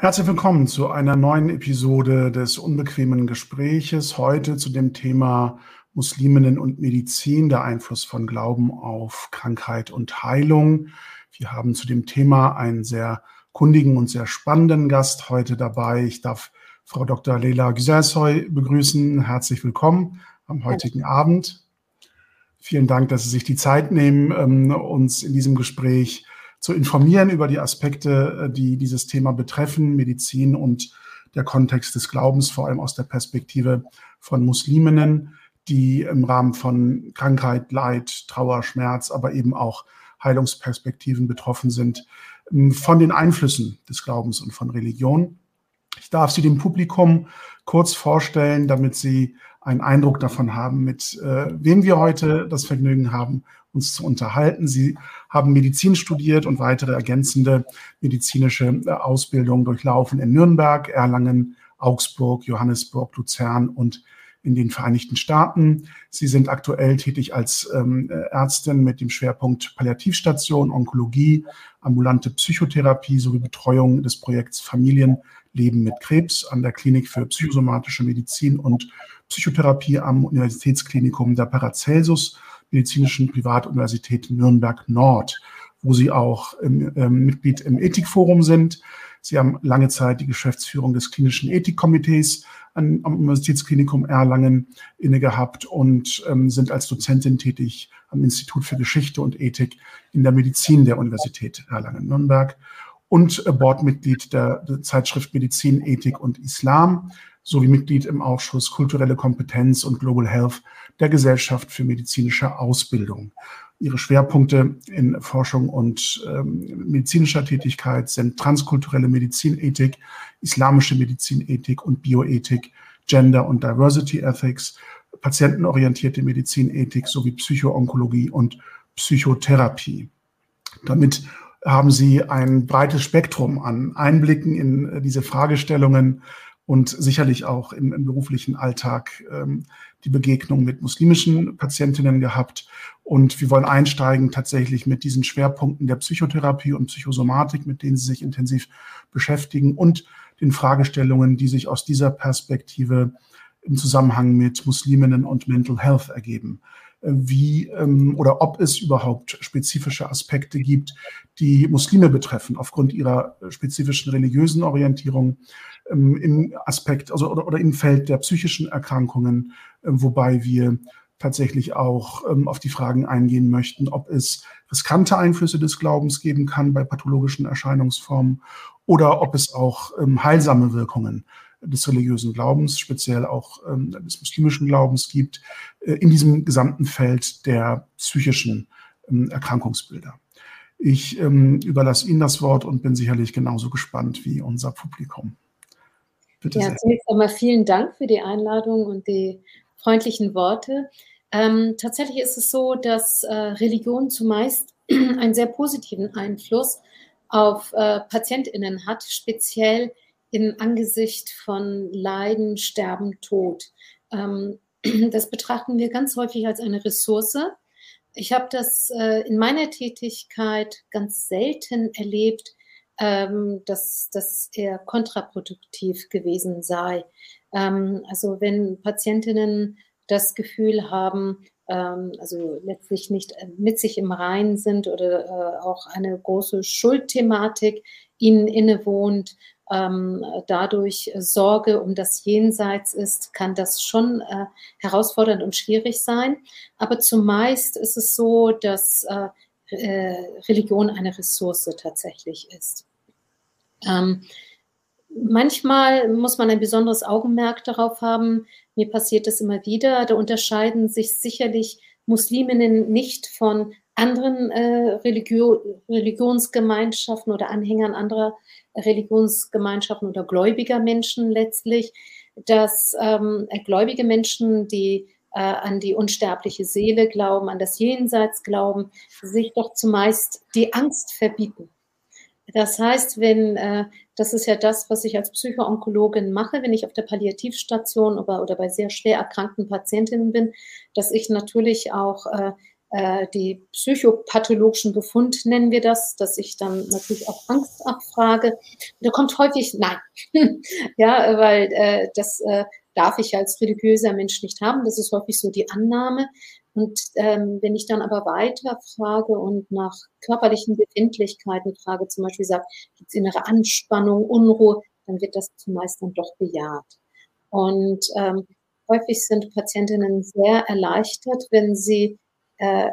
Herzlich willkommen zu einer neuen Episode des unbequemen Gespräches. Heute zu dem Thema Musliminnen und Medizin, der Einfluss von Glauben auf Krankheit und Heilung. Wir haben zu dem Thema einen sehr kundigen und sehr spannenden Gast heute dabei. Ich darf Frau Dr. Leila Güsersoy begrüßen. Herzlich willkommen am heutigen. Abend. Vielen Dank, dass Sie sich die Zeit nehmen, ähm, uns in diesem Gespräch zu informieren über die Aspekte, äh, die dieses Thema betreffen, Medizin und der Kontext des Glaubens, vor allem aus der Perspektive von Musliminnen, die im Rahmen von Krankheit, Leid, Trauer, Schmerz, aber eben auch Heilungsperspektiven betroffen sind ähm, von den Einflüssen des Glaubens und von Religion. Ich darf sie dem Publikum kurz vorstellen, damit Sie einen Eindruck davon haben, mit äh, wem wir heute das Vergnügen haben, uns zu unterhalten. Sie haben Medizin studiert und weitere ergänzende medizinische äh, Ausbildung durchlaufen in Nürnberg, Erlangen, Augsburg, Johannesburg, Luzern und in den Vereinigten Staaten. Sie sind aktuell tätig als ähm, Ärztin mit dem Schwerpunkt Palliativstation, Onkologie, ambulante Psychotherapie sowie Betreuung des Projekts Familienleben mit Krebs an der Klinik für psychosomatische Medizin und Psychotherapie am Universitätsklinikum der Paracelsus Medizinischen Privatuniversität Nürnberg Nord, wo Sie auch im, ähm, Mitglied im Ethikforum sind. Sie haben lange Zeit die Geschäftsführung des klinischen Ethikkomitees an, am Universitätsklinikum Erlangen inne gehabt und ähm, sind als Dozentin tätig am Institut für Geschichte und Ethik in der Medizin der Universität Erlangen-Nürnberg und äh, Boardmitglied der, Zeitschrift Medizin, Ethik und Islam sowie Mitglied im Ausschuss Kulturelle Kompetenz und Global Health der Gesellschaft für medizinische Ausbildung. Ihre Schwerpunkte in Forschung und ähm, medizinischer Tätigkeit sind transkulturelle Medizinethik, islamische Medizinethik und Bioethik, Gender und Diversity Ethics, patientenorientierte Medizinethik sowie Psychoonkologie und Psychotherapie. Damit haben Sie ein breites Spektrum an Einblicken in diese Fragestellungen und sicherlich auch im, im beruflichen Alltag ähm, die Begegnung mit muslimischen Patientinnen gehabt. Und wir wollen einsteigen tatsächlich mit diesen Schwerpunkten der Psychotherapie und Psychosomatik, mit denen Sie sich intensiv beschäftigen und den Fragestellungen, die sich aus dieser Perspektive im Zusammenhang mit Musliminnen und Mental Health ergeben wie ähm, oder ob es überhaupt spezifische Aspekte gibt, die Muslime betreffen, aufgrund ihrer spezifischen religiösen Orientierung ähm, im Aspekt also, oder, oder im Feld der psychischen Erkrankungen, äh, wobei wir tatsächlich auch ähm, auf die Fragen eingehen möchten, ob es riskante Einflüsse des Glaubens geben kann bei pathologischen Erscheinungsformen oder ob es auch heilsame Wirkungen des religiösen Glaubens, speziell auch ähm, des muslimischen Glaubens gibt, äh, in diesem gesamten Feld der psychischen ähm, Erkrankungsbilder. Ich ähm, überlasse Ihnen das Wort und bin sicherlich genauso gespannt wie unser Publikum. Bitte ja, zunächst einmal vielen Dank für die Einladung und die freundlichen Worte. Ähm, tatsächlich ist es so, dass äh, Religion zumeist einen sehr positiven Einfluss auf äh, PatientInnen hat, speziell im Angesicht von Leiden, Sterben, Tod. Ähm, das betrachten wir ganz häufig als eine Ressource. Ich habe das äh, in meiner Tätigkeit ganz selten erlebt, ähm, dass das eher kontraproduktiv gewesen sei. Ähm, also wenn Patientinnen das Gefühl haben, ähm, also letztlich nicht äh, mit sich im Reinen sind oder äh, auch eine große Schuldthematik ihnen innewohnt, ähm, dadurch Sorge um das Jenseits ist, kann das schon äh, herausfordernd und schwierig sein. Aber zumeist ist es so, dass äh, äh, Religion eine Ressource tatsächlich ist. Ähm, manchmal muss man ein besonderes Augenmerk darauf haben. Mir passiert das immer wieder. Da unterscheiden sich sicherlich Musliminnen nicht von anderen äh, Religio Religionsgemeinschaften oder Anhängern anderer Religionsgemeinschaften oder gläubiger Menschen letztlich, dass ähm, gläubige Menschen, die äh, an die unsterbliche Seele glauben, an das Jenseits glauben, sich doch zumeist die Angst verbieten. Das heißt, wenn, äh, das ist ja das, was ich als Psychoonkologin mache, wenn ich auf der Palliativstation oder, oder bei sehr schwer erkrankten Patientinnen bin, dass ich natürlich auch äh, die psychopathologischen Befund nennen wir das, dass ich dann natürlich auch Angst abfrage. Da kommt häufig Nein. ja, weil äh, das äh, darf ich als religiöser Mensch nicht haben. Das ist häufig so die Annahme. Und ähm, wenn ich dann aber weiter frage und nach körperlichen Befindlichkeiten frage, zum Beispiel sage, gibt es innere Anspannung, Unruhe, dann wird das zumeist dann doch bejaht. Und ähm, häufig sind Patientinnen sehr erleichtert, wenn sie äh,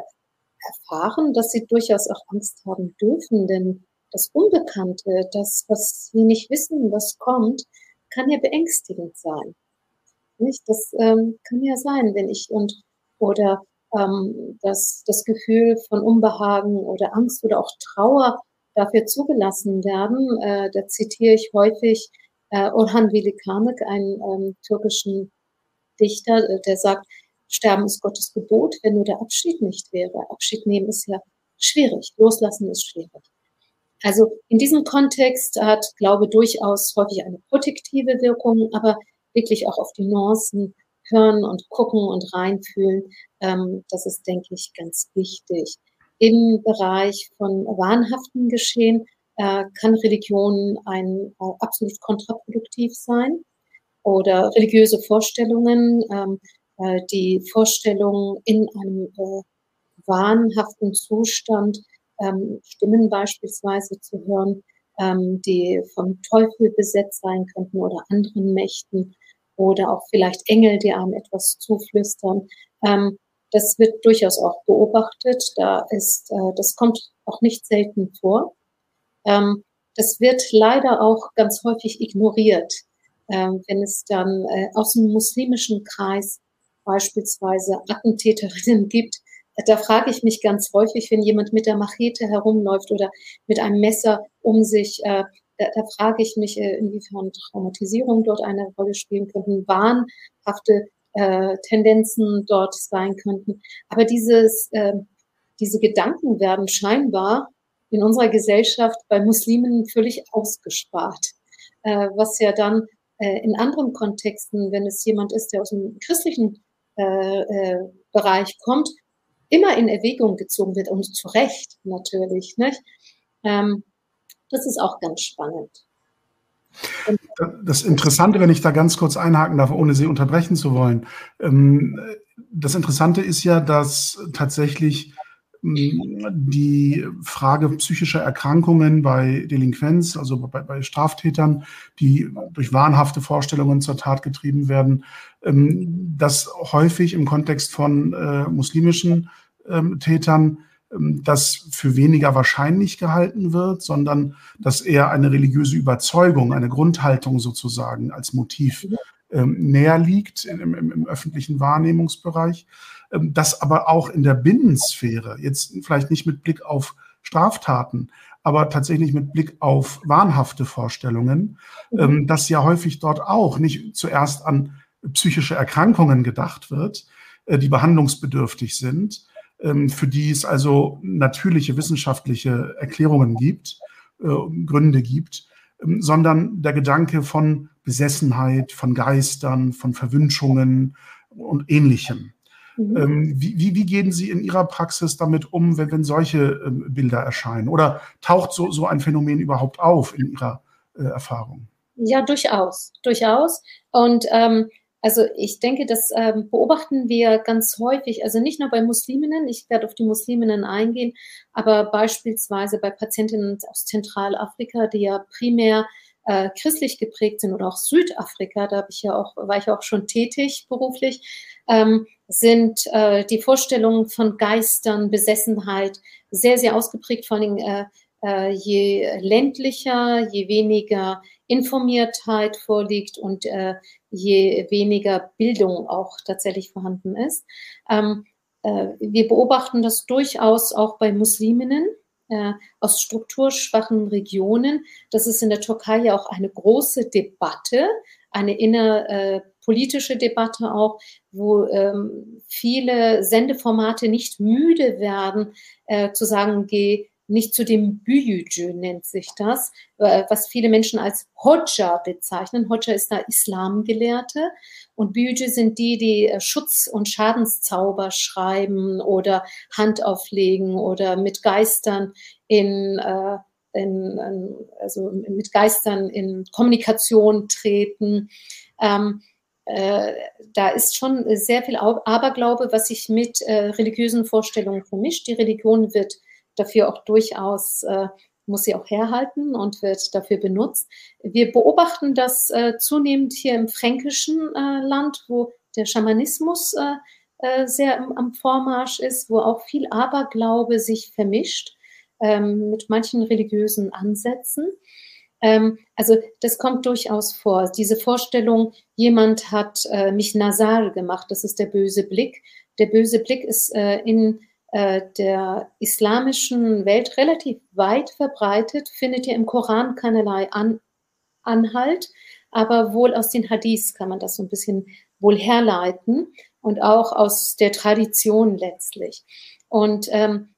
erfahren, dass sie durchaus auch Angst haben dürfen, denn das Unbekannte, das, was sie nicht wissen, was kommt, kann ja beängstigend sein. Nicht? Das ähm, kann ja sein, wenn ich und oder ähm, das, das Gefühl von Unbehagen oder Angst oder auch Trauer dafür zugelassen werden. Äh, da zitiere ich häufig äh, Orhan Velikanek, einen ähm, türkischen Dichter, äh, der sagt, Sterben ist Gottes Gebot, wenn nur der Abschied nicht wäre. Abschied nehmen ist ja schwierig, loslassen ist schwierig. Also in diesem Kontext hat Glaube durchaus häufig eine protektive Wirkung, aber wirklich auch auf die Nuancen hören und gucken und reinfühlen, ähm, das ist, denke ich, ganz wichtig. Im Bereich von wahnhaften Geschehen äh, kann Religion ein äh, absolut kontraproduktiv sein oder religiöse Vorstellungen, ähm, äh, die Vorstellung in einem äh, wahnhaften Zustand, ähm, Stimmen beispielsweise zu hören, ähm, die vom Teufel besetzt sein könnten oder anderen Mächten oder auch vielleicht Engel, die einem etwas zuflüstern. Ähm, das wird durchaus auch beobachtet. Da ist, äh, das kommt auch nicht selten vor. Ähm, das wird leider auch ganz häufig ignoriert, ähm, wenn es dann äh, aus dem muslimischen Kreis beispielsweise Attentäterinnen gibt. Da frage ich mich ganz häufig, wenn jemand mit der Machete herumläuft oder mit einem Messer um sich, äh, da, da frage ich mich, äh, inwiefern Traumatisierung dort eine Rolle spielen könnten, wahnhafte äh, Tendenzen dort sein könnten. Aber dieses, äh, diese Gedanken werden scheinbar in unserer Gesellschaft bei Muslimen völlig ausgespart, äh, was ja dann äh, in anderen Kontexten, wenn es jemand ist, der aus dem christlichen äh, äh, Bereich kommt, immer in Erwägung gezogen wird und zu Recht natürlich. Nicht? Ähm, das ist auch ganz spannend. Das Interessante, wenn ich da ganz kurz einhaken darf, ohne Sie unterbrechen zu wollen, ähm, das Interessante ist ja, dass tatsächlich die Frage psychischer Erkrankungen bei Delinquenz, also bei, bei, Straftätern, die durch wahnhafte Vorstellungen zur Tat getrieben werden, ähm, dass häufig im Kontext von äh, muslimischen ähm, Tätern ähm, das für weniger wahrscheinlich gehalten wird, sondern dass eher eine religiöse Überzeugung, eine Grundhaltung sozusagen als Motiv ähm, näher liegt im, im, im, öffentlichen Wahrnehmungsbereich, das aber auch in der Binnensphäre, jetzt vielleicht nicht mit Blick auf Straftaten, aber tatsächlich mit Blick auf wahnhafte Vorstellungen, mhm. ähm, dass ja häufig dort auch nicht zuerst an psychische Erkrankungen gedacht wird, äh, die behandlungsbedürftig sind, ähm, für die es also natürliche wissenschaftliche Erklärungen gibt, äh, Gründe gibt, ähm, sondern der Gedanke von Besessenheit, von Geistern, von Verwünschungen und ähnlichem. Mhm. Ähm, wie, wie, wie, gehen Sie in Ihrer Praxis damit um, wenn, wenn solche Bilder erscheinen? Oder taucht so, so ein Phänomen überhaupt auf in Ihrer äh, Erfahrung? Ja, durchaus, durchaus. Und ähm, also ich denke, das ähm, beobachten wir ganz häufig, also nicht nur bei Musliminnen, ich werde auf die Musliminnen eingehen, aber beispielsweise bei Patientinnen aus Zentralafrika, die ja primär äh, christlich geprägt sind oder auch Südafrika, da habe ich ja auch, war ich auch schon tätig beruflich, ähm, sind äh, die Vorstellungen von Geistern, Besessenheit sehr, sehr ausgeprägt, vor allem äh, äh, je ländlicher, je weniger Informiertheit vorliegt und äh, je weniger Bildung auch tatsächlich vorhanden ist. Ähm, äh, wir beobachten das durchaus auch bei Musliminnen äh, aus strukturschwachen Regionen. Das ist in der Türkei ja auch eine große Debatte, eine innerpolitische äh, Debatte auch, wo ähm, viele Sendeformate nicht müde werden, äh, zu sagen, geh nicht zu dem Büyücü nennt sich das, äh, was viele Menschen als Hodja bezeichnen. Hodja ist da Islamgelehrte und Büyücü sind die, die äh, Schutz- und Schadenszauber schreiben oder Hand auflegen oder mit Geistern in, äh, in, also mit Geistern in Kommunikation treten. Ähm, äh, da ist schon sehr viel Aberglaube, was sich mit äh, religiösen Vorstellungen vermischt. Die Religion wird dafür auch durchaus, äh, muss sie auch herhalten und wird dafür benutzt. Wir beobachten das äh, zunehmend hier im fränkischen äh, Land, wo der Schamanismus äh, sehr am, am, Vormarsch ist, wo auch viel Aberglaube sich vermischt ähm, mit manchen religiösen Ansätzen. Ähm, also das kommt durchaus vor. Diese Vorstellung, jemand hat äh, mich nasal gemacht, das ist der böse Blick. Der böse Blick ist äh, in äh, der islamischen Welt relativ weit verbreitet, findet ihr im Koran keinerlei An Anhalt, aber wohl aus den Hadiths kann man das so ein bisschen wohl herleiten und auch aus der Tradition letztlich. Und ähm,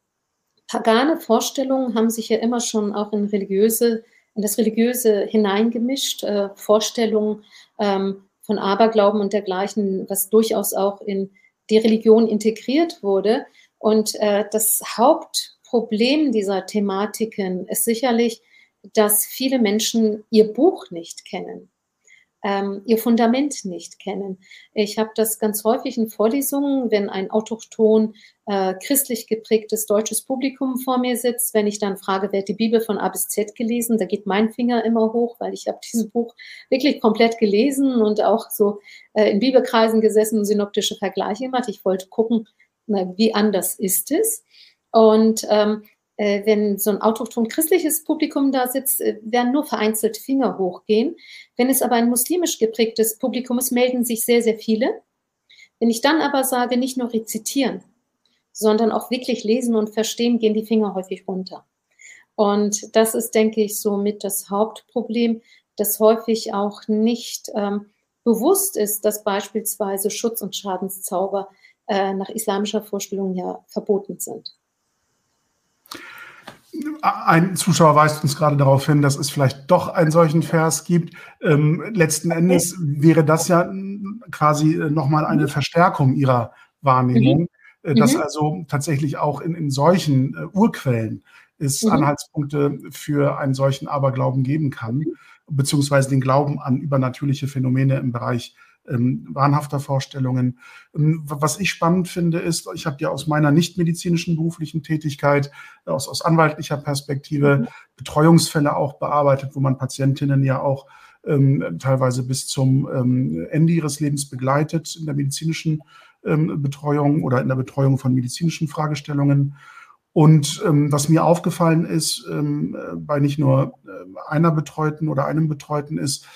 pagane Vorstellungen haben sich ja immer schon auch in religiöse in das Religiöse hineingemischt, äh, Vorstellungen ähm, von Aberglauben und dergleichen, was durchaus auch in die Religion integriert wurde. Und äh, das Hauptproblem dieser Thematiken ist sicherlich, dass viele Menschen ihr Buch nicht kennen ähm, ihr Fundament nicht kennen. Ich habe das ganz häufig in Vorlesungen, wenn ein autochton äh, christlich geprägtes deutsches Publikum vor mir sitzt, wenn ich dann frage, wer hat die Bibel von A bis Z gelesen, da geht mein Finger immer hoch, weil ich habe dieses Buch wirklich komplett gelesen und auch so äh, in Bibelkreisen gesessen und synoptische Vergleiche gemacht. Ich wollte gucken, na, wie anders ist es. Und ähm, äh, wenn so ein autochton christliches Publikum da sitzt, äh, werden nur vereinzelt Finger hochgehen. Wenn es aber ein muslimisch geprägtes Publikum ist, melden sich sehr, sehr viele. Wenn ich dann aber sage, nicht nur rezitieren, sondern auch wirklich lesen und verstehen, gehen die Finger häufig runter. Und das ist, denke ich, somit das Hauptproblem, dass häufig auch nicht ähm, bewusst ist, dass beispielsweise Schutz- und Schadenszauber äh, nach islamischer Vorstellung ja verboten sind. Ein Zuschauer weist uns gerade darauf hin, dass es vielleicht doch einen solchen Vers gibt. Ähm, letzten Endes wäre das ja quasi äh, nochmal eine Verstärkung ihrer Wahrnehmung, mhm. dass mhm. also tatsächlich auch in, in solchen äh, Urquellen es mhm. Anhaltspunkte für einen solchen Aberglauben geben kann, beziehungsweise den Glauben an übernatürliche Phänomene im Bereich ähm, wahnhafter Vorstellungen. Ähm, was ich spannend finde, ist, ich habe ja aus meiner nichtmedizinischen beruflichen Tätigkeit, äh, aus, aus anwaltlicher Perspektive, mhm. Betreuungsfälle auch bearbeitet, wo man Patientinnen ja auch ähm, teilweise bis zum ähm, Ende ihres Lebens begleitet in der medizinischen ähm, Betreuung oder in der Betreuung von medizinischen Fragestellungen. Und ähm, was mir aufgefallen ist, ähm, äh, bei nicht nur äh, einer Betreuten oder einem Betreuten ist,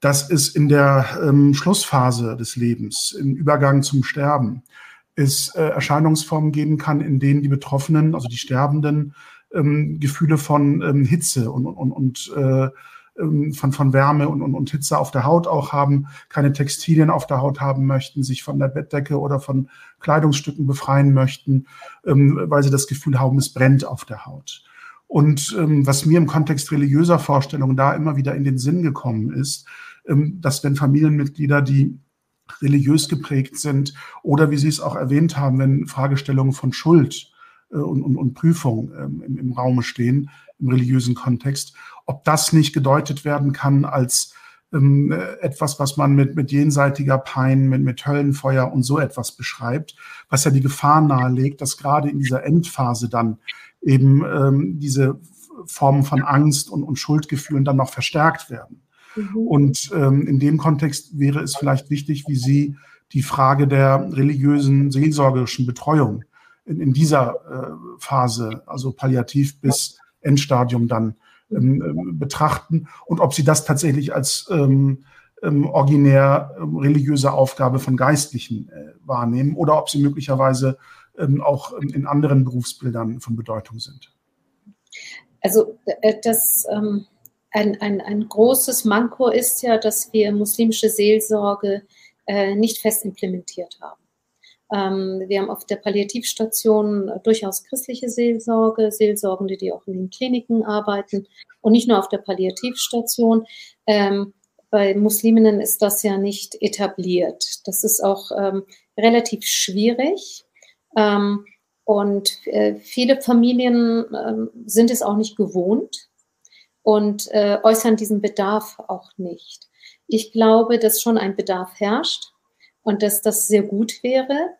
dass es in der ähm, Schlussphase des Lebens, im Übergang zum Sterben, es äh, Erscheinungsformen geben kann, in denen die Betroffenen, also die Sterbenden, ähm, Gefühle von ähm, Hitze und, und, und äh, ähm, von, von Wärme und, und, und Hitze auf der Haut auch haben, keine Textilien auf der Haut haben möchten, sich von der Bettdecke oder von Kleidungsstücken befreien möchten, ähm, weil sie das Gefühl haben, es brennt auf der Haut. Und ähm, was mir im Kontext religiöser Vorstellungen da immer wieder in den Sinn gekommen ist, dass wenn Familienmitglieder, die religiös geprägt sind oder wie Sie es auch erwähnt haben, wenn Fragestellungen von Schuld äh, und, und, und Prüfung ähm, im, im Raume stehen, im religiösen Kontext, ob das nicht gedeutet werden kann als ähm, etwas, was man mit, mit jenseitiger Pein, mit, mit Höllenfeuer und so etwas beschreibt, was ja die Gefahr nahelegt, dass gerade in dieser Endphase dann eben ähm, diese Formen von Angst und, und Schuldgefühlen dann noch verstärkt werden. Mhm. Und ähm, in dem Kontext wäre es vielleicht wichtig, wie Sie die Frage der religiösen seelsorgerischen Betreuung in, in dieser äh, Phase, also palliativ bis Endstadium dann ähm, ähm, betrachten und ob Sie das tatsächlich als ähm, ähm, originär ähm, religiöse Aufgabe von Geistlichen äh, wahrnehmen oder ob sie möglicherweise ähm, auch in anderen Berufsbildern von Bedeutung sind. Also äh, das ähm, ein, ein, ein großes Manko ist ja, dass wir muslimische Seelsorge äh, nicht fest implementiert haben. Ähm, wir haben auf der Palliativstation durchaus christliche Seelsorge, Seelsorgende, die auch in den Kliniken arbeiten und nicht nur auf der Palliativstation. Ähm, bei Musliminnen ist das ja nicht etabliert. Das ist auch ähm, relativ schwierig. Ähm, und äh, viele Familien äh, sind es auch nicht gewohnt und äh, äußern diesen Bedarf auch nicht. Ich glaube, dass schon ein Bedarf herrscht und dass das sehr gut wäre.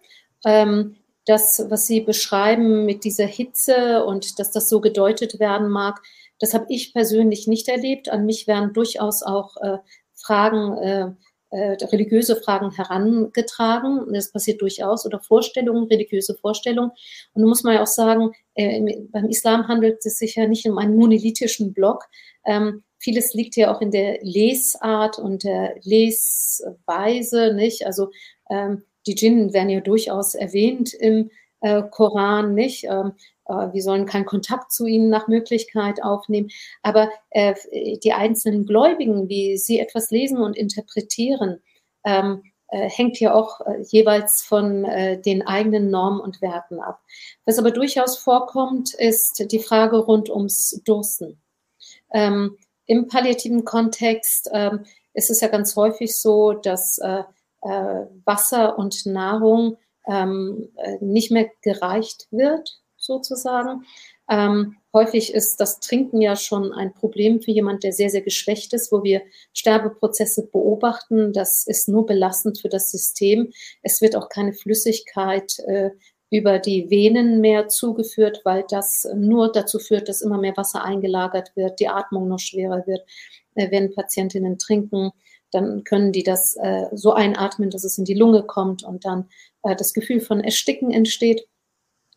Ähm, das, was Sie beschreiben mit dieser Hitze und dass das so gedeutet werden mag, das habe ich persönlich nicht erlebt. An mich werden durchaus auch äh, Fragen, äh, äh, religiöse Fragen herangetragen. Das passiert durchaus. Oder Vorstellungen, religiöse Vorstellungen. Und da muss man ja auch sagen, äh, beim Islam handelt es sich ja nicht um einen monolithischen Block. Ähm, vieles liegt ja auch in der Lesart und der Lesweise, nicht? Also ähm, die Djinn werden ja durchaus erwähnt im äh, Koran, nicht? Ähm, äh, wir sollen keinen Kontakt zu ihnen nach Möglichkeit aufnehmen. Aber äh, die einzelnen Gläubigen, wie sie etwas lesen und interpretieren, ähm, äh, hängt ja auch äh, jeweils von den eigenen Normen und Werten ab. Was aber durchaus vorkommt, ist die Frage rund ums Dursten. Ähm, Im palliativen Kontext ähm, ist es ja ganz häufig so, dass Wasser und Nahrung ähm, äh, nicht mehr gereicht wird, sozusagen. Ähm, häufig ist das Trinken ja schon ein Problem für jemand, der sehr, sehr geschwächt ist, wo wir Sterbeprozesse beobachten. Das ist nur belastend für das System. Es wird auch keine Flüssigkeit äh, über die Venen mehr zugeführt, weil das nur dazu führt, dass immer mehr Wasser eingelagert wird, die Atmung noch schwerer wird, äh, wenn Patientinnen trinken dann können die das äh, so einatmen, dass es in die Lunge kommt und dann äh, das Gefühl von Ersticken entsteht.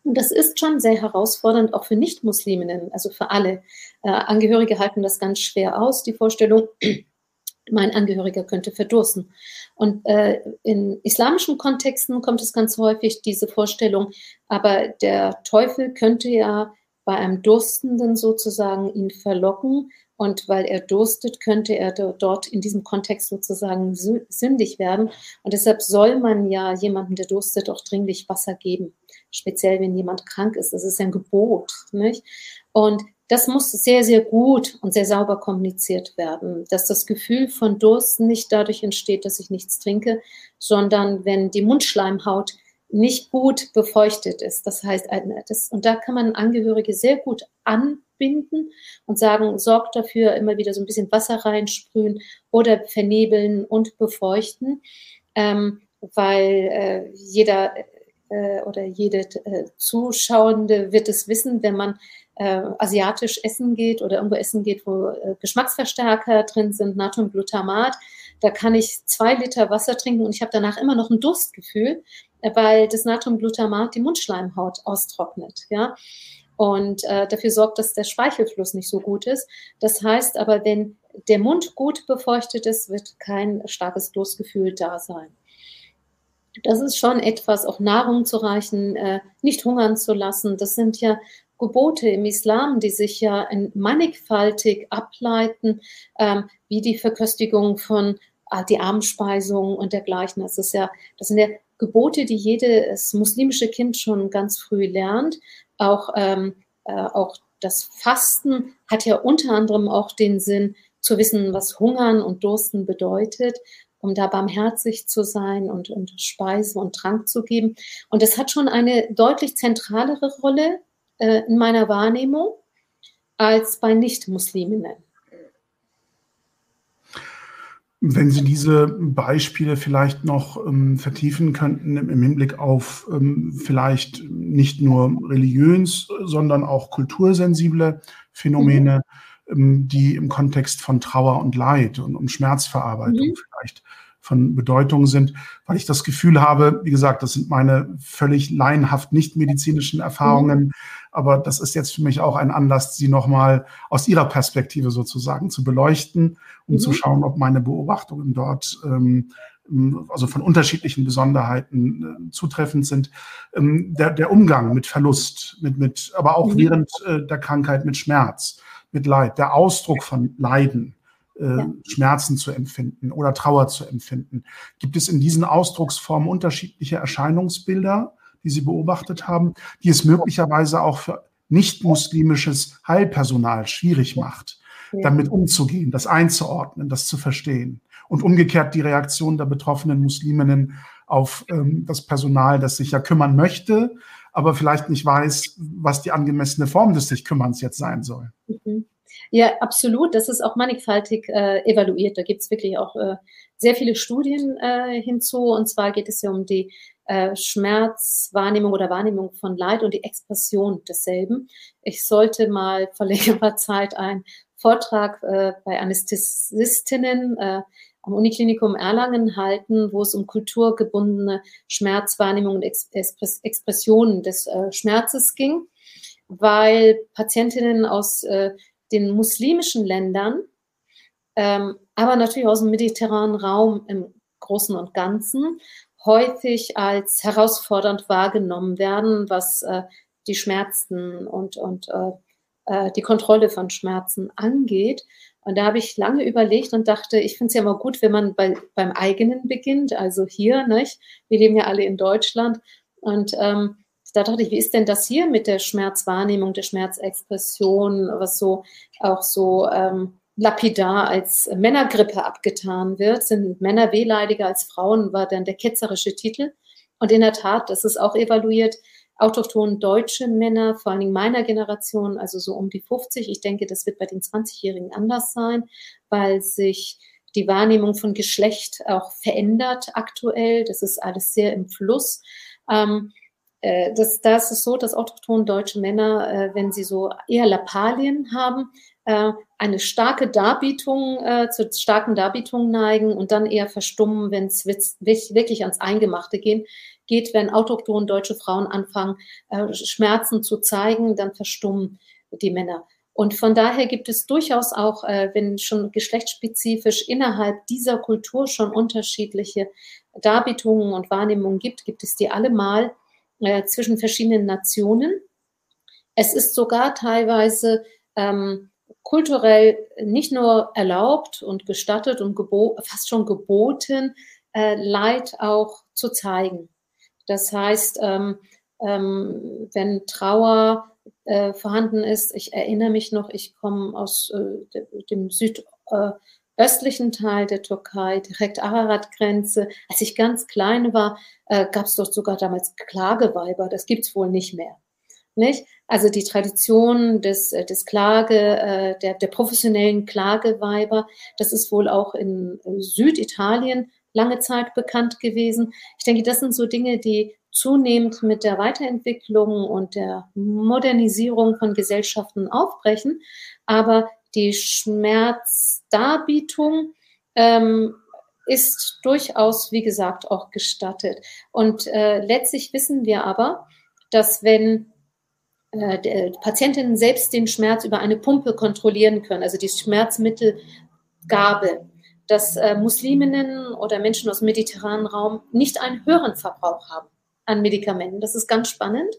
Und das ist schon sehr herausfordernd, auch für Nicht-Musliminnen, also für alle. Äh, Angehörige halten das ganz schwer aus, die Vorstellung, mein Angehöriger könnte verdursten. Und äh, in islamischen Kontexten kommt es ganz häufig diese Vorstellung, aber der Teufel könnte ja bei einem Durstenden sozusagen ihn verlocken und weil er durstet, könnte er dort in diesem Kontext sozusagen sündig werden. Und deshalb soll man ja jemandem, der durstet, auch dringlich Wasser geben. Speziell, wenn jemand krank ist. Das ist ein Gebot. Nicht? Und das muss sehr, sehr gut und sehr sauber kommuniziert werden, dass das Gefühl von Durst nicht dadurch entsteht, dass ich nichts trinke, sondern wenn die Mundschleimhaut nicht gut befeuchtet ist. Das heißt, das, und da kann man Angehörige sehr gut anbinden und sagen, sorgt dafür, immer wieder so ein bisschen Wasser reinsprühen oder vernebeln und befeuchten, ähm, weil äh, jeder äh, oder jede äh, Zuschauende wird es wissen, wenn man äh, asiatisch essen geht oder irgendwo essen geht, wo äh, Geschmacksverstärker drin sind, Natriumglutamat, da kann ich zwei Liter Wasser trinken und ich habe danach immer noch ein Durstgefühl, äh, weil das Natriumglutamat die Mundschleimhaut austrocknet. Ja? Und äh, dafür sorgt, dass der Speichelfluss nicht so gut ist. Das heißt aber, wenn der Mund gut befeuchtet ist, wird kein starkes Durstgefühl da sein. Das ist schon etwas, auch Nahrung zu reichen, äh, nicht hungern zu lassen. Das sind ja Gebote im Islam, die sich ja mannigfaltig ableiten, ähm, wie die Verköstigung von äh, die Armspeisung und dergleichen. Das ist ja, das sind ja Gebote, die jedes muslimische Kind schon ganz früh lernt. Auch, ähm, äh, auch das Fasten hat ja unter anderem auch den Sinn, zu wissen, was Hungern und Dursten bedeutet, um da barmherzig zu sein und, und Speise und Trank zu geben. Und das hat schon eine deutlich zentralere Rolle äh, in meiner Wahrnehmung als bei Nicht-Musliminnen. Wenn Sie diese Beispiele vielleicht noch ähm, vertiefen könnten im, Hinblick auf ähm, vielleicht nicht nur religiös, sondern auch kultursensible Phänomene, mhm. ähm, die im Kontext von Trauer und Leid und um Schmerzverarbeitung mhm. vielleicht von Bedeutung sind, weil ich das Gefühl habe, wie gesagt, das sind meine völlig laienhaft nicht medizinischen Erfahrungen, mhm. aber das ist jetzt für mich auch ein Anlass, sie nochmal aus ihrer Perspektive sozusagen zu beleuchten, um mhm. zu schauen, ob meine Beobachtungen dort ähm, also von unterschiedlichen Besonderheiten äh, zutreffend sind. Ähm, der, der, Umgang mit Verlust, mit, mit, aber auch mhm. während äh, der Krankheit mit Schmerz, mit Leid, der Ausdruck von Leiden, ja. Schmerzen zu empfinden oder Trauer zu empfinden. Gibt es in diesen Ausdrucksformen unterschiedliche Erscheinungsbilder, die Sie beobachtet haben, die es möglicherweise auch für nicht-muslimisches Heilpersonal schwierig macht, ja. damit umzugehen, das einzuordnen, das zu verstehen? Und umgekehrt die Reaktion der betroffenen Musliminnen auf ähm, das Personal, das sich ja kümmern möchte, aber vielleicht nicht weiß, was die angemessene Form des sich Kümmerns jetzt sein soll. Mhm. Ja, absolut. Das ist auch mannigfaltig äh, evaluiert. Da gibt es wirklich auch äh, sehr viele Studien äh, hinzu. Und zwar geht es ja um die äh, Schmerzwahrnehmung oder Wahrnehmung von Leid und die Expression desselben. Ich sollte mal vor längerer Zeit einen Vortrag äh, bei Anästhesistinnen äh, am Uniklinikum Erlangen halten, wo es um kulturgebundene Schmerzwahrnehmung und Expres Expressionen des äh, Schmerzes ging, weil Patientinnen aus äh, den muslimischen Ländern, ähm, aber natürlich aus dem mediterranen Raum im Großen und Ganzen, häufig als herausfordernd wahrgenommen werden, was äh, die Schmerzen und, und äh, äh die Kontrolle von Schmerzen angeht. Und da habe ich lange überlegt und dachte, ich finde es ja immer gut, wenn man bei, beim eigenen beginnt, also hier, nicht? Wir leben ja alle in Deutschland. Und ähm, da dachte ich, wie ist denn das hier mit der Schmerzwahrnehmung, der Schmerzexpression, was so auch so ähm, lapidar als Männergrippe abgetan wird? Sind Männer wehleidiger als Frauen, war dann der ketzerische Titel. Und in der Tat, das ist auch evaluiert, autochton deutsche Männer, vor allen Dingen meiner Generation, also so um die 50. Ich denke, das wird bei den 20-Jährigen anders sein, weil sich die Wahrnehmung von Geschlecht auch verändert aktuell. Das ist alles sehr im Fluss. Ähm, äh, das, da ist es so, dass autochton deutsche Männer, äh, wenn sie so eher Lappalien haben, äh, eine starke Darbietung, äh, zu starken Darbietungen neigen und dann eher verstummen, wenn es wirklich ans Eingemachte gehen, geht, wenn autochthon deutsche Frauen anfangen, äh, Schmerzen zu zeigen, dann verstummen die Männer. Und von daher gibt es durchaus auch, äh, wenn schon geschlechtsspezifisch innerhalb dieser Kultur schon unterschiedliche Darbietungen und Wahrnehmungen gibt, gibt es die allemal äh, zwischen verschiedenen Nationen. Es ist sogar teilweise ähm, kulturell nicht nur erlaubt und gestattet und fast schon geboten, äh, Leid auch zu zeigen. Das heißt, ähm, ähm, wenn Trauer äh, vorhanden ist, ich erinnere mich noch, ich komme aus äh, dem südöstlichen äh, Teil der Türkei, direkt Ararat-Grenze. Als ich ganz klein war, äh, gab es dort sogar damals Klageweiber. Das gibt es wohl nicht mehr. Nicht? Also die Tradition des, äh, des Klage, äh, der, der professionellen Klageweiber, das ist wohl auch in Süditalien lange Zeit bekannt gewesen. Ich denke, das sind so Dinge, die zunehmend mit der Weiterentwicklung und der Modernisierung von Gesellschaften aufbrechen. Aber die Schmerzdarbietung ähm, ist durchaus, wie gesagt, auch gestattet. Und äh, letztlich wissen wir aber, dass wenn äh, Patientinnen selbst den Schmerz über eine Pumpe kontrollieren können, also die Schmerzmittelgabe, dass äh, Musliminnen oder Menschen aus dem mediterranen Raum nicht einen höheren Verbrauch haben an Medikamenten. Das ist ganz spannend.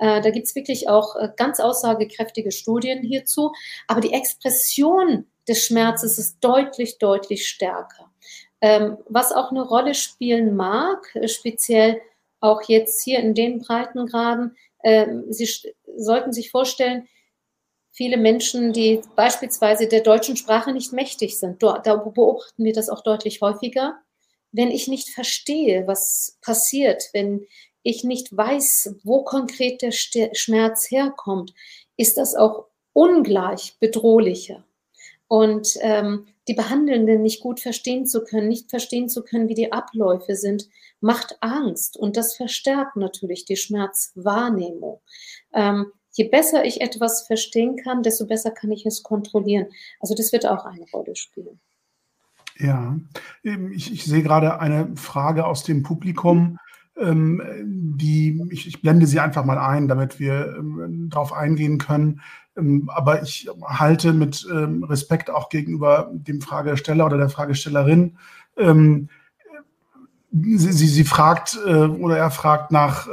Äh, da gibt es wirklich auch äh, ganz aussagekräftige Studien hierzu. Aber die Expression des Schmerzes ist deutlich, deutlich stärker. Ähm, was auch eine Rolle spielen mag, äh, speziell auch jetzt hier in den Breitengraden, ähm, Sie sollten sich vorstellen, viele Menschen, die beispielsweise der deutschen Sprache nicht mächtig sind. Da beobachten wir das auch deutlich häufiger. Wenn ich nicht verstehe, was passiert, wenn ich nicht weiß, wo konkret der Schmerz herkommt, ist das auch ungleich bedrohlicher. Und ähm, die Behandelnden nicht gut verstehen zu können, nicht verstehen zu können, wie die Abläufe sind, macht Angst. Und das verstärkt natürlich die Schmerzwahrnehmung. Ähm, je besser ich etwas verstehen kann, desto besser kann ich es kontrollieren. Also das wird auch eine Rolle spielen. Ja, ich, ich sehe gerade eine Frage aus dem Publikum. Ähm, die, ich, ich, blende sie einfach mal ein, damit wir ähm, darauf eingehen können. Ähm, aber ich halte mit ähm, Respekt auch gegenüber dem Fragesteller oder der Fragestellerin. Ähm, sie, sie, sie, fragt äh, oder er fragt nach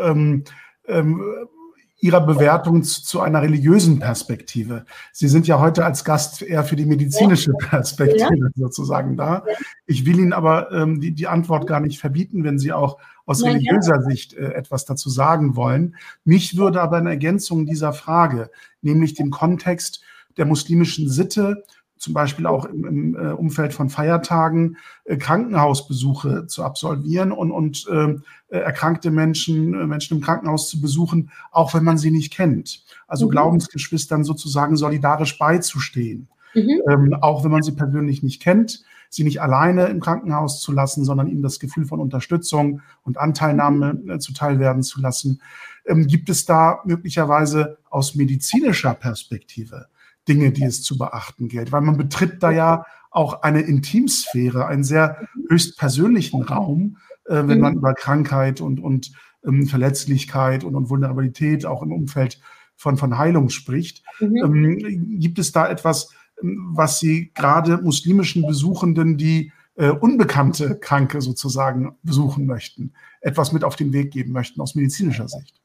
Ihrer Bewertung zu, zu, einer religiösen Perspektive. Sie sind ja heute als Gast eher für die medizinische Perspektive sozusagen da. Ich will Ihnen aber ähm, die, die Antwort gar nicht verbieten, wenn Sie auch aus religiöser. Sicht äh, etwas dazu sagen wollen. Mich würde aber in Ergänzung dieser Frage, nämlich dem Kontext der muslimischen Sitte, zum Beispiel auch im, im äh, Umfeld von Feiertagen äh, Krankenhausbesuche zu absolvieren und, und ähm, äh, erkrankte Menschen, äh, Menschen im Krankenhaus zu besuchen, auch wenn man sie nicht kennt. Also mhm. Glaubensgeschwistern sozusagen solidarisch beizustehen, mhm. ähm, auch wenn man sie persönlich nicht kennt, sie nicht alleine im Krankenhaus zu lassen, sondern ihnen das Gefühl von Unterstützung und Anteilnahme mhm. äh, zuteil werden zu lassen. Ähm, gibt es da möglicherweise aus medizinischer Perspektive Dinge, die es zu beachten gilt, weil man betritt da ja auch eine Intimsphäre, einen sehr höchst persönlichen Raum, äh, wenn man mhm. über Krankheit und, und ähm, Verletzlichkeit und, und Vulnerabilität auch im Umfeld von, von Heilung spricht. Mhm. Ähm, gibt es da etwas, ähm, was Sie gerade muslimischen Besuchenden, die äh, unbekannte Kranke sozusagen besuchen möchten, etwas mit auf den Weg geben möchten aus medizinischer Sicht?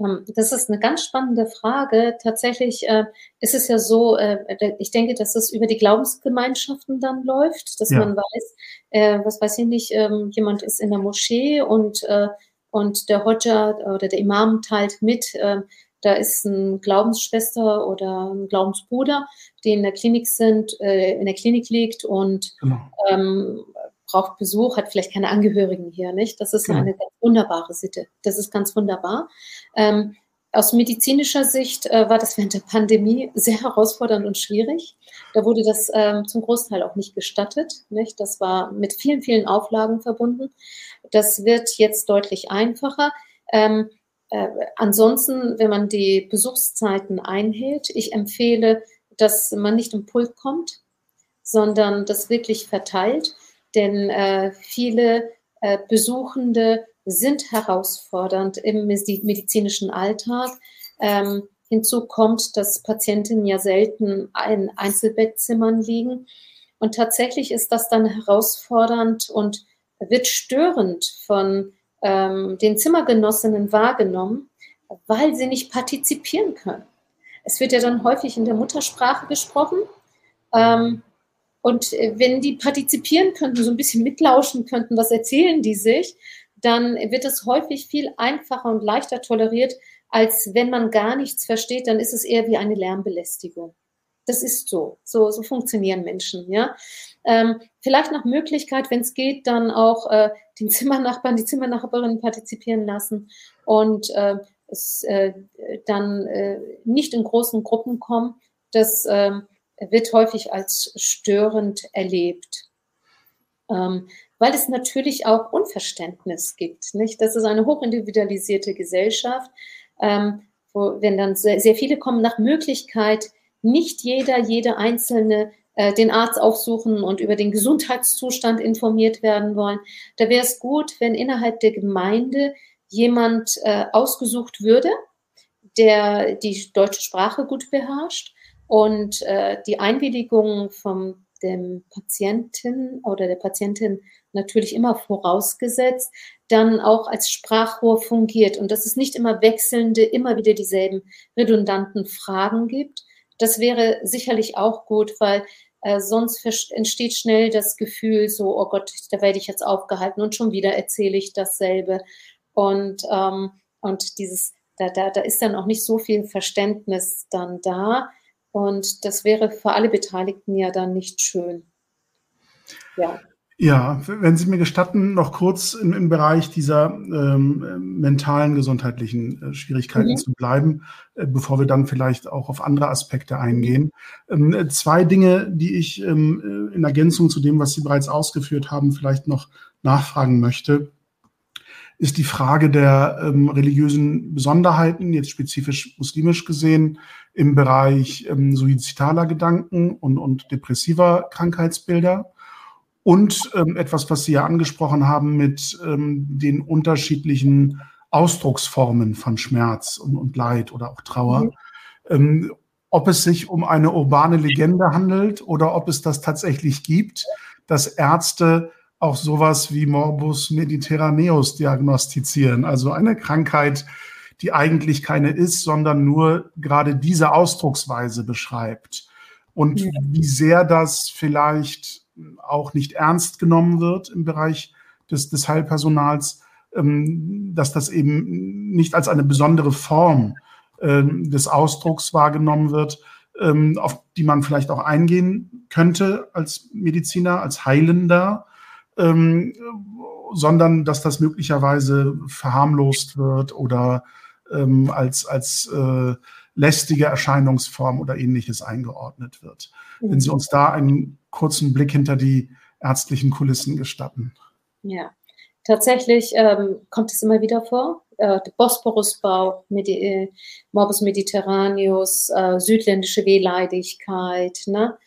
Ähm, das ist eine ganz spannende Frage. Tatsächlich äh, ist es ja so, äh, ich denke, dass es über die Glaubensgemeinschaften dann läuft, dass ja. man weiß, äh, was weiß ich nicht, ähm, jemand ist in der Moschee und, und der Hodja oder der Imam teilt mit, da ist ein Glaubensschwester oder ein Glaubensbruder, die in der Klinik sind, in der Klinik liegt und genau. ähm, braucht Besuch, hat vielleicht keine Angehörigen hier, nicht? Das ist genau. eine ganz wunderbare Sitte. Das ist ganz wunderbar. Ähm, aus medizinischer Sicht äh, war das während der Pandemie sehr herausfordernd und schwierig. Da wurde das ähm, zum Großteil auch nicht gestattet. Nicht? Das war mit vielen, vielen Auflagen verbunden. Das wird jetzt deutlich einfacher. Ähm, äh, ansonsten, wenn man die Besuchszeiten einhält, ich empfehle, dass man nicht im Pult kommt, sondern das wirklich verteilt denn äh, viele äh, Besuchende sind herausfordernd im medizinischen Alltag. Ähm, hinzu kommt, dass Patienten ja selten in Einzelbettzimmern liegen. Und tatsächlich ist das dann herausfordernd und wird störend von ähm, den Zimmergenossinnen wahrgenommen, weil sie nicht partizipieren können. Es wird ja dann häufig in der Muttersprache gesprochen. Ähm, und äh, wenn die partizipieren könnten, so ein bisschen mitlauschen könnten, was erzählen die sich, dann wird es häufig viel einfacher und leichter toleriert, als wenn man gar nichts versteht, dann ist es eher wie eine Lärmbelästigung. Das ist so. So, so funktionieren Menschen, ja. Ähm, vielleicht nach Möglichkeit, wenn es geht, dann auch äh, den Zimmernachbarn, die Zimmernachbarinnen partizipieren lassen und äh, es äh, dann äh, nicht in großen Gruppen kommen. Das ähm, wird häufig als störend erlebt. Ähm, weil es natürlich auch Unverständnis gibt. Nicht? Das ist eine hochindividualisierte Gesellschaft, ähm, wo, wenn dann sehr, sehr, viele kommen, nach Möglichkeit nicht jeder, jede Einzelne äh, den Arzt aufsuchen und über den Gesundheitszustand informiert werden wollen. Da wäre es gut, wenn innerhalb der Gemeinde jemand äh, ausgesucht würde, der die deutsche Sprache gut beherrscht und äh, die Einwilligung von dem Patienten oder der Patientin natürlich immer vorausgesetzt, dann auch als Sprachrohr fungiert und dass es nicht immer wechselnde, immer wieder dieselben redundanten Fragen gibt. Das wäre sicherlich auch gut, weil äh, sonst entsteht schnell das Gefühl, so, oh Gott, da werde ich jetzt aufgehalten und schon wieder erzähle ich dasselbe. Und, ähm, und dieses, da, da, da ist dann auch nicht so viel Verständnis dann da. Und das wäre für alle Beteiligten ja dann nicht schön. Ja. Ja, wenn Sie mir gestatten, noch kurz im, im Bereich dieser ähm, mentalen gesundheitlichen äh, Schwierigkeiten mhm. zu bleiben, äh, bevor wir dann vielleicht auch auf andere Aspekte eingehen. Ähm, äh, zwei Dinge, die ich ähm, äh, in Ergänzung zu dem, was Sie bereits ausgeführt haben, vielleicht noch nachfragen möchte ist die Frage der ähm, religiösen Besonderheiten, jetzt spezifisch muslimisch gesehen, im Bereich ähm, suizidaler Gedanken und, und depressiver Krankheitsbilder. Und ähm, etwas, was Sie ja angesprochen haben mit ähm, den unterschiedlichen Ausdrucksformen von Schmerz und, und Leid oder auch Trauer. Mhm. Ähm, ob es sich um eine urbane Legende handelt oder ob es das tatsächlich gibt, dass Ärzte auch sowas wie Morbus Mediterraneus diagnostizieren, also eine Krankheit, die eigentlich keine ist, sondern nur gerade diese Ausdrucksweise beschreibt. Und ja. wie sehr das vielleicht auch nicht ernst genommen wird im Bereich des, des Heilpersonals, ähm, dass das eben nicht als eine besondere Form äh, des Ausdrucks wahrgenommen wird, ähm, auf die man vielleicht auch eingehen könnte als Mediziner, als Heilender, ähm, sondern dass das möglicherweise verharmlost wird oder ähm, als, als äh, lästige Erscheinungsform oder ähnliches eingeordnet wird. Mhm. Wenn Sie uns da einen kurzen Blick hinter die ärztlichen Kulissen gestatten. Ja, tatsächlich ähm, kommt es immer wieder vor. Äh, der Bosporusbau, Medi äh, Morbus Mediterraneus, äh, südländische Wehleidigkeit, ne?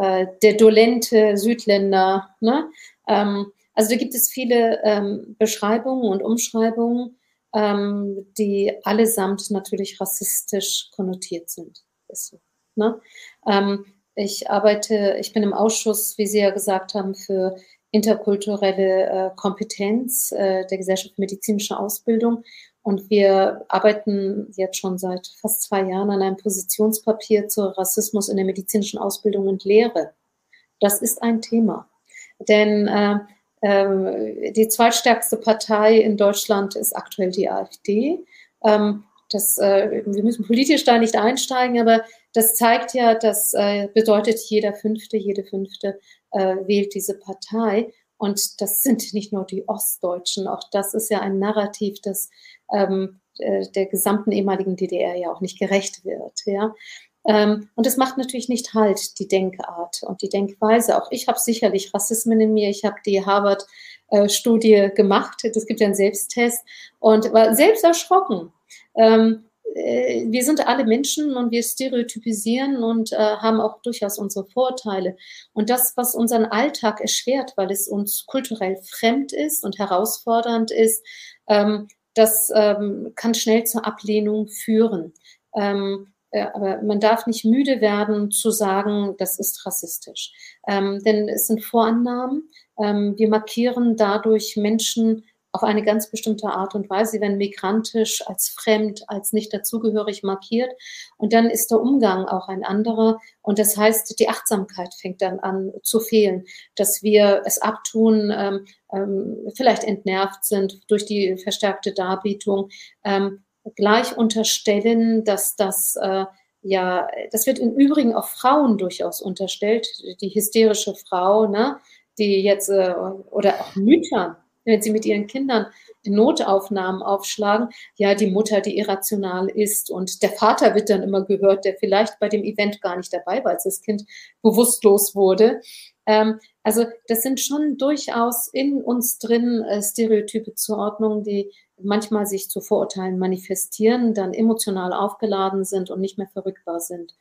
Äh, der dolente Südländer. Ne? Ähm, also da gibt es viele ähm, Beschreibungen und Umschreibungen ähm, die allesamt natürlich rassistisch konnotiert sind. So, ne? ähm, ich arbeite, ich bin im Ausschuss, wie Sie ja gesagt haben, für interkulturelle äh, Kompetenz äh, der Gesellschaft für medizinische Ausbildung. Und wir arbeiten jetzt schon seit fast zwei Jahren an einem Positionspapier zu Rassismus in der medizinischen Ausbildung und Lehre. Das ist ein Thema. Denn äh, ähm, die zweitstärkste Partei in Deutschland ist aktuell die AfD. Ähm, das, äh, wir müssen politisch da nicht einsteigen, aber das zeigt ja, das äh, bedeutet, jeder Fünfte, jede Fünfte äh, wählt diese Partei. Und das sind nicht nur die Ostdeutschen, auch das ist ja ein Narrativ, das ähm, der gesamten ehemaligen DDR ja auch nicht gerecht wird. Ja? Ähm, und es macht natürlich nicht halt, die Denkart und die Denkweise. Auch ich habe sicherlich Rassismen in mir. Ich habe die Harvard-Studie äh, gemacht. Es gibt ja einen Selbsttest und war selbst erschrocken. Ähm, äh, wir sind alle Menschen und wir stereotypisieren und äh, haben auch durchaus unsere Vorteile. Und das, was unseren Alltag erschwert, weil es uns kulturell fremd ist und herausfordernd ist, ähm, das ähm, kann schnell zur Ablehnung führen. Ähm, äh, aber man darf nicht müde werden zu sagen, das ist rassistisch. Ähm, denn es sind Vorannahmen. Ähm, wir markieren dadurch Menschen auf eine ganz bestimmte Art und Weise. Sie werden migrantisch, als fremd, als nicht dazugehörig markiert. Und dann ist der Umgang auch ein anderer. Und das heißt, die Achtsamkeit fängt dann an zu fehlen, dass wir es abtun, ähm, ähm, vielleicht entnervt sind durch die verstärkte Darbietung. Ähm, gleich unterstellen, dass das äh, ja, das wird im Übrigen auch Frauen durchaus unterstellt, die hysterische Frau, ne, die jetzt, äh, oder auch Müttern, wenn sie mit ihren Kindern Notaufnahmen aufschlagen, ja, die Mutter, die irrational ist und der Vater wird dann immer gehört, der vielleicht bei dem Event gar nicht dabei war, als das Kind bewusstlos wurde. Ähm, also das sind schon durchaus in uns drin äh, Stereotype Zuordnungen, die manchmal sich zu Vorurteilen manifestieren, dann emotional aufgeladen sind und nicht mehr verrückbar sind.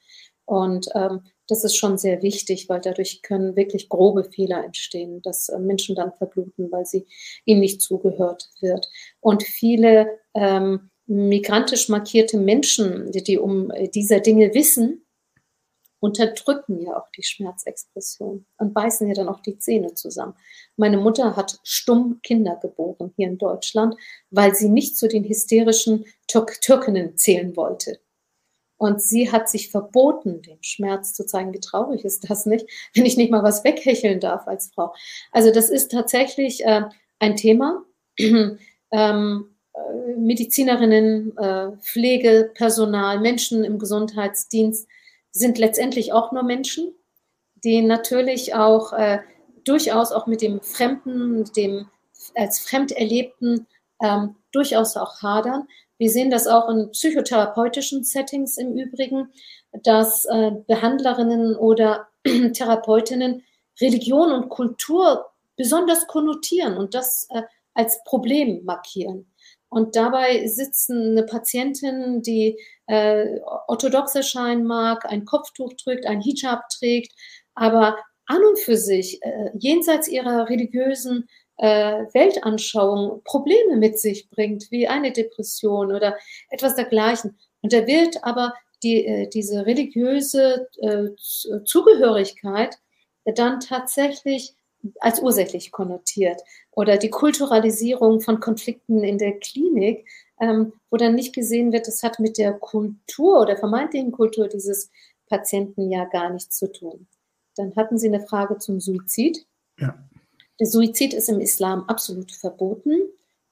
Und ähm, das ist schon sehr wichtig, weil dadurch können wirklich grobe Fehler entstehen, dass äh, Menschen dann verbluten, weil sie ihnen nicht zugehört wird. Und viele ähm, migrantisch markierte Menschen, die, die um äh, diese Dinge wissen, unterdrücken ja auch die Schmerzexpression und beißen ja dann auch die Zähne zusammen. Meine Mutter hat stumm Kinder geboren hier in Deutschland, weil sie nicht zu den hysterischen Türk Türkinnen zählen wollte. Und sie hat sich verboten, den Schmerz zu zeigen. Wie traurig ist das nicht, wenn ich nicht mal was weghecheln darf als Frau. Also das ist tatsächlich äh, ein Thema. ähm, äh, Medizinerinnen, äh, Pflegepersonal, Menschen im Gesundheitsdienst sind letztendlich auch nur Menschen, die natürlich auch äh, durchaus auch mit dem Fremden, dem als fremd erlebten ähm, durchaus auch hadern. Wir sehen das auch in psychotherapeutischen Settings im Übrigen, dass äh, Behandlerinnen oder Therapeutinnen Religion und Kultur besonders konnotieren und das äh, als Problem markieren. Und dabei sitzen eine Patientin, die äh, orthodox erscheinen mag, ein Kopftuch trägt, ein Hijab trägt, aber an und für sich, äh, jenseits ihrer religiösen äh, Weltanschauung, Probleme mit sich bringt, wie eine Depression oder etwas dergleichen. Und da wird aber die, äh, diese religiöse äh, Zugehörigkeit dann tatsächlich als ursächlich konnotiert oder die Kulturalisierung von Konflikten in der Klinik ähm, wo dann nicht gesehen wird, das hat mit der Kultur oder vermeintlichen Kultur dieses Patienten ja gar nichts zu tun. Dann hatten Sie eine Frage zum Suizid. Ja. Der Suizid ist im Islam absolut verboten,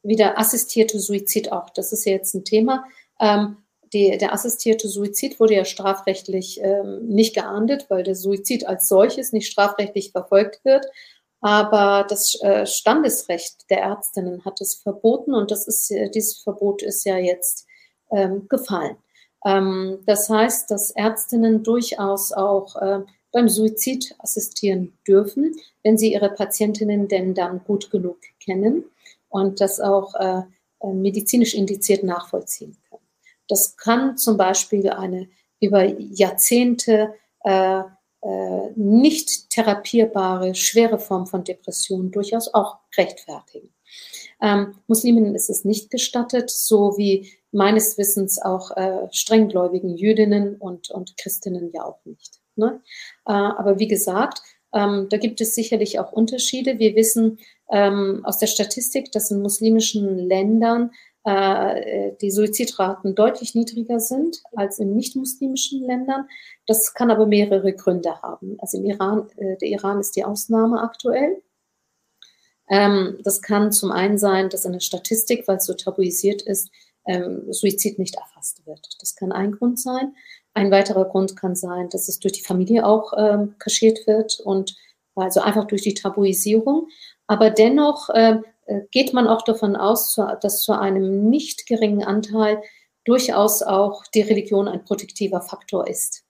wie der assistierte Suizid auch. Das ist ja jetzt ein Thema. Ähm, die, der assistierte Suizid wurde ja strafrechtlich ähm, nicht geahndet, weil der Suizid als solches nicht strafrechtlich verfolgt wird. Aber das äh, Standesrecht der Ärztinnen hat es verboten und das ist, äh, dieses Verbot ist ja jetzt ähm, gefallen. Ähm, das heißt, dass Ärztinnen durchaus auch äh, beim Suizid assistieren dürfen, wenn sie ihre Patientinnen denn dann gut genug kennen und das auch äh, äh medizinisch indiziert nachvollziehen können. Das kann zum Beispiel eine über Jahrzehnte äh, äh, nicht therapierbare, schwere Form von Depression durchaus auch rechtfertigen. Ähm, Musliminnen ist es nicht gestattet, so wie meines Wissens auch äh, strenggläubigen Jüdinnen und, und Christinnen ja auch nicht. Ne? Äh, aber wie gesagt, ähm, da gibt es sicherlich auch Unterschiede. Wir wissen ähm, aus der Statistik, dass in muslimischen Ländern äh, die Suizidraten deutlich niedriger sind als in nicht-muslimischen Ländern. Das kann aber mehrere Gründe haben. Also im Iran, äh, der Iran ist die Ausnahme aktuell. Ähm, das kann zum einen sein, dass in der Statistik, weil es so tabuisiert ist, Suizid nicht erfasst wird. Das kann ein Grund sein. Ein weiterer Grund kann sein, dass es durch die Familie auch ähm, kaschiert wird und also einfach durch die Tabuisierung. Aber dennoch äh, geht man auch davon aus, dass zu einem nicht geringen Anteil durchaus auch die Religion ein protektiver Faktor ist.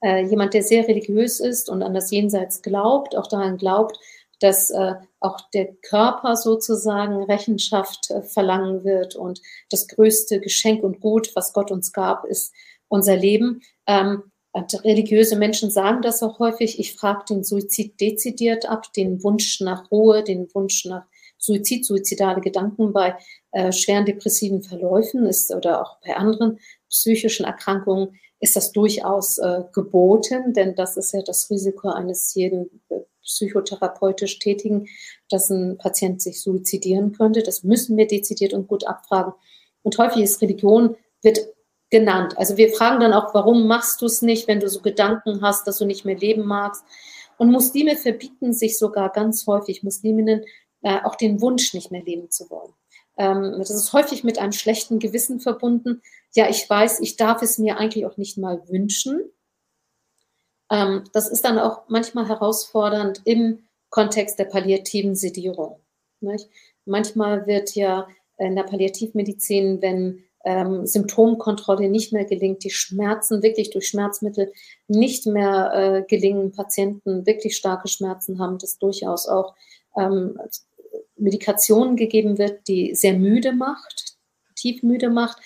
Äh, jemand, der sehr religiös ist und an das Jenseits glaubt, auch daran glaubt, dass äh, auch der Körper sozusagen Rechenschaft äh, verlangen wird und das größte Geschenk und Gut, was Gott uns gab, ist unser Leben. Ähm, religiöse Menschen sagen das auch häufig. Ich frage den Suizid dezidiert ab, den Wunsch nach Ruhe, den Wunsch nach Suizid, suizidale Gedanken bei äh, schweren depressiven Verläufen ist oder auch bei anderen psychischen Erkrankungen ist das durchaus äh, geboten, denn das ist ja das Risiko eines jeden äh, psychotherapeutisch Tätigen, dass ein Patient sich suizidieren könnte. Das müssen wir dezidiert und gut abfragen. Und häufig ist Religion, wird genannt. Also wir fragen dann auch, warum machst du es nicht, wenn du so Gedanken hast, dass du nicht mehr leben magst. Und Muslime verbieten sich sogar ganz häufig, Musliminnen, äh, auch den Wunsch, nicht mehr leben zu wollen. Ähm, das ist häufig mit einem schlechten Gewissen verbunden. Ja, ich weiß, ich darf es mir eigentlich auch nicht mal wünschen. Ähm, das ist dann auch manchmal herausfordernd im Kontext der palliativen Sedierung. Nicht? Manchmal wird ja in der Palliativmedizin, wenn ähm, Symptomkontrolle nicht mehr gelingt, die Schmerzen wirklich durch Schmerzmittel nicht mehr äh, gelingen, Patienten wirklich starke Schmerzen haben, das durchaus auch ähm, Medikation gegeben wird, die sehr müde macht, tief müde macht,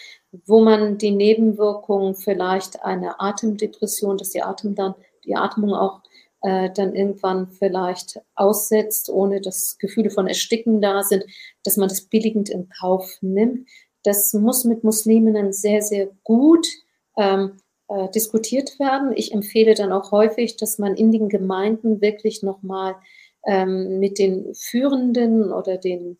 wo man die Nebenwirkungen vielleicht eine Atemdepression, dass die Atem dann, die Atmung auch äh, dann irgendwann vielleicht aussetzt, ohne dass Gefühle von Ersticken da sind, dass man das billigend in Kauf nimmt. Das muss mit Musliminnen sehr, sehr gut ähm, äh, diskutiert werden. Ich empfehle dann auch häufig, dass man in den Gemeinden wirklich nochmal ähm, mit den Führenden oder den,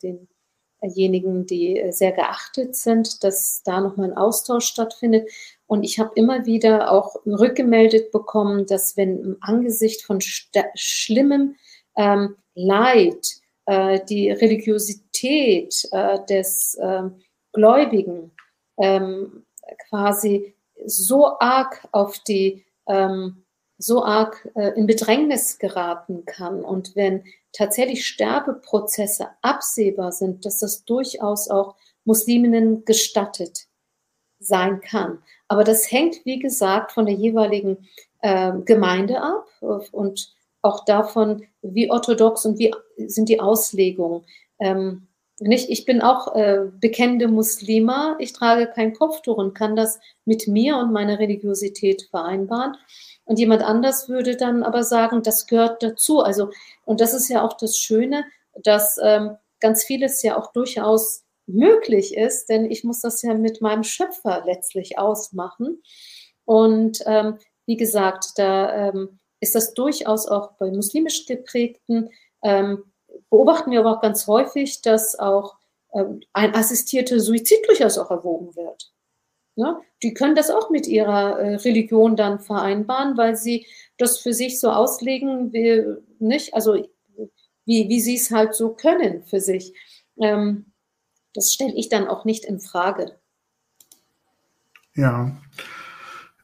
denjenigen, die äh, sehr geachtet sind, dass da nochmal ein Austausch stattfindet. Und ich habe immer wieder auch rückgemeldet bekommen, dass wenn im Angesicht von schlimmem ähm, Leid äh, die Religiosität äh, des äh, Gläubigen ähm, quasi so arg auf die ähm, so arg äh, in Bedrängnis geraten kann und wenn tatsächlich Sterbeprozesse absehbar sind, dass das durchaus auch Musliminnen gestattet sein kann. Aber das hängt, wie gesagt, von der jeweiligen äh, Gemeinde ab und auch davon, wie orthodox und wie sind die Auslegungen. Ähm, nicht, ich bin auch äh, bekennende Muslima, ich trage kein Kopftuch und kann das mit mir und meiner Religiosität vereinbaren. Und jemand anders würde dann aber sagen, das gehört dazu. Also, und das ist ja auch das Schöne, dass ähm, ganz vieles ja auch durchaus möglich ist, denn ich muss das ja mit meinem Schöpfer letztlich ausmachen. Und ähm, wie gesagt, da ähm, ist das durchaus auch bei muslimisch geprägten, ähm, beobachten wir aber auch ganz häufig, dass auch äh, ein assistierter Suizid durchaus auch erwogen wird. Ne? Die können das auch mit ihrer äh, Religion dann vereinbaren, weil sie das für sich so auslegen, wie, nicht? Also wie, wie sie es halt so können für sich. Ähm, das stelle ich dann auch nicht in Frage. Ja.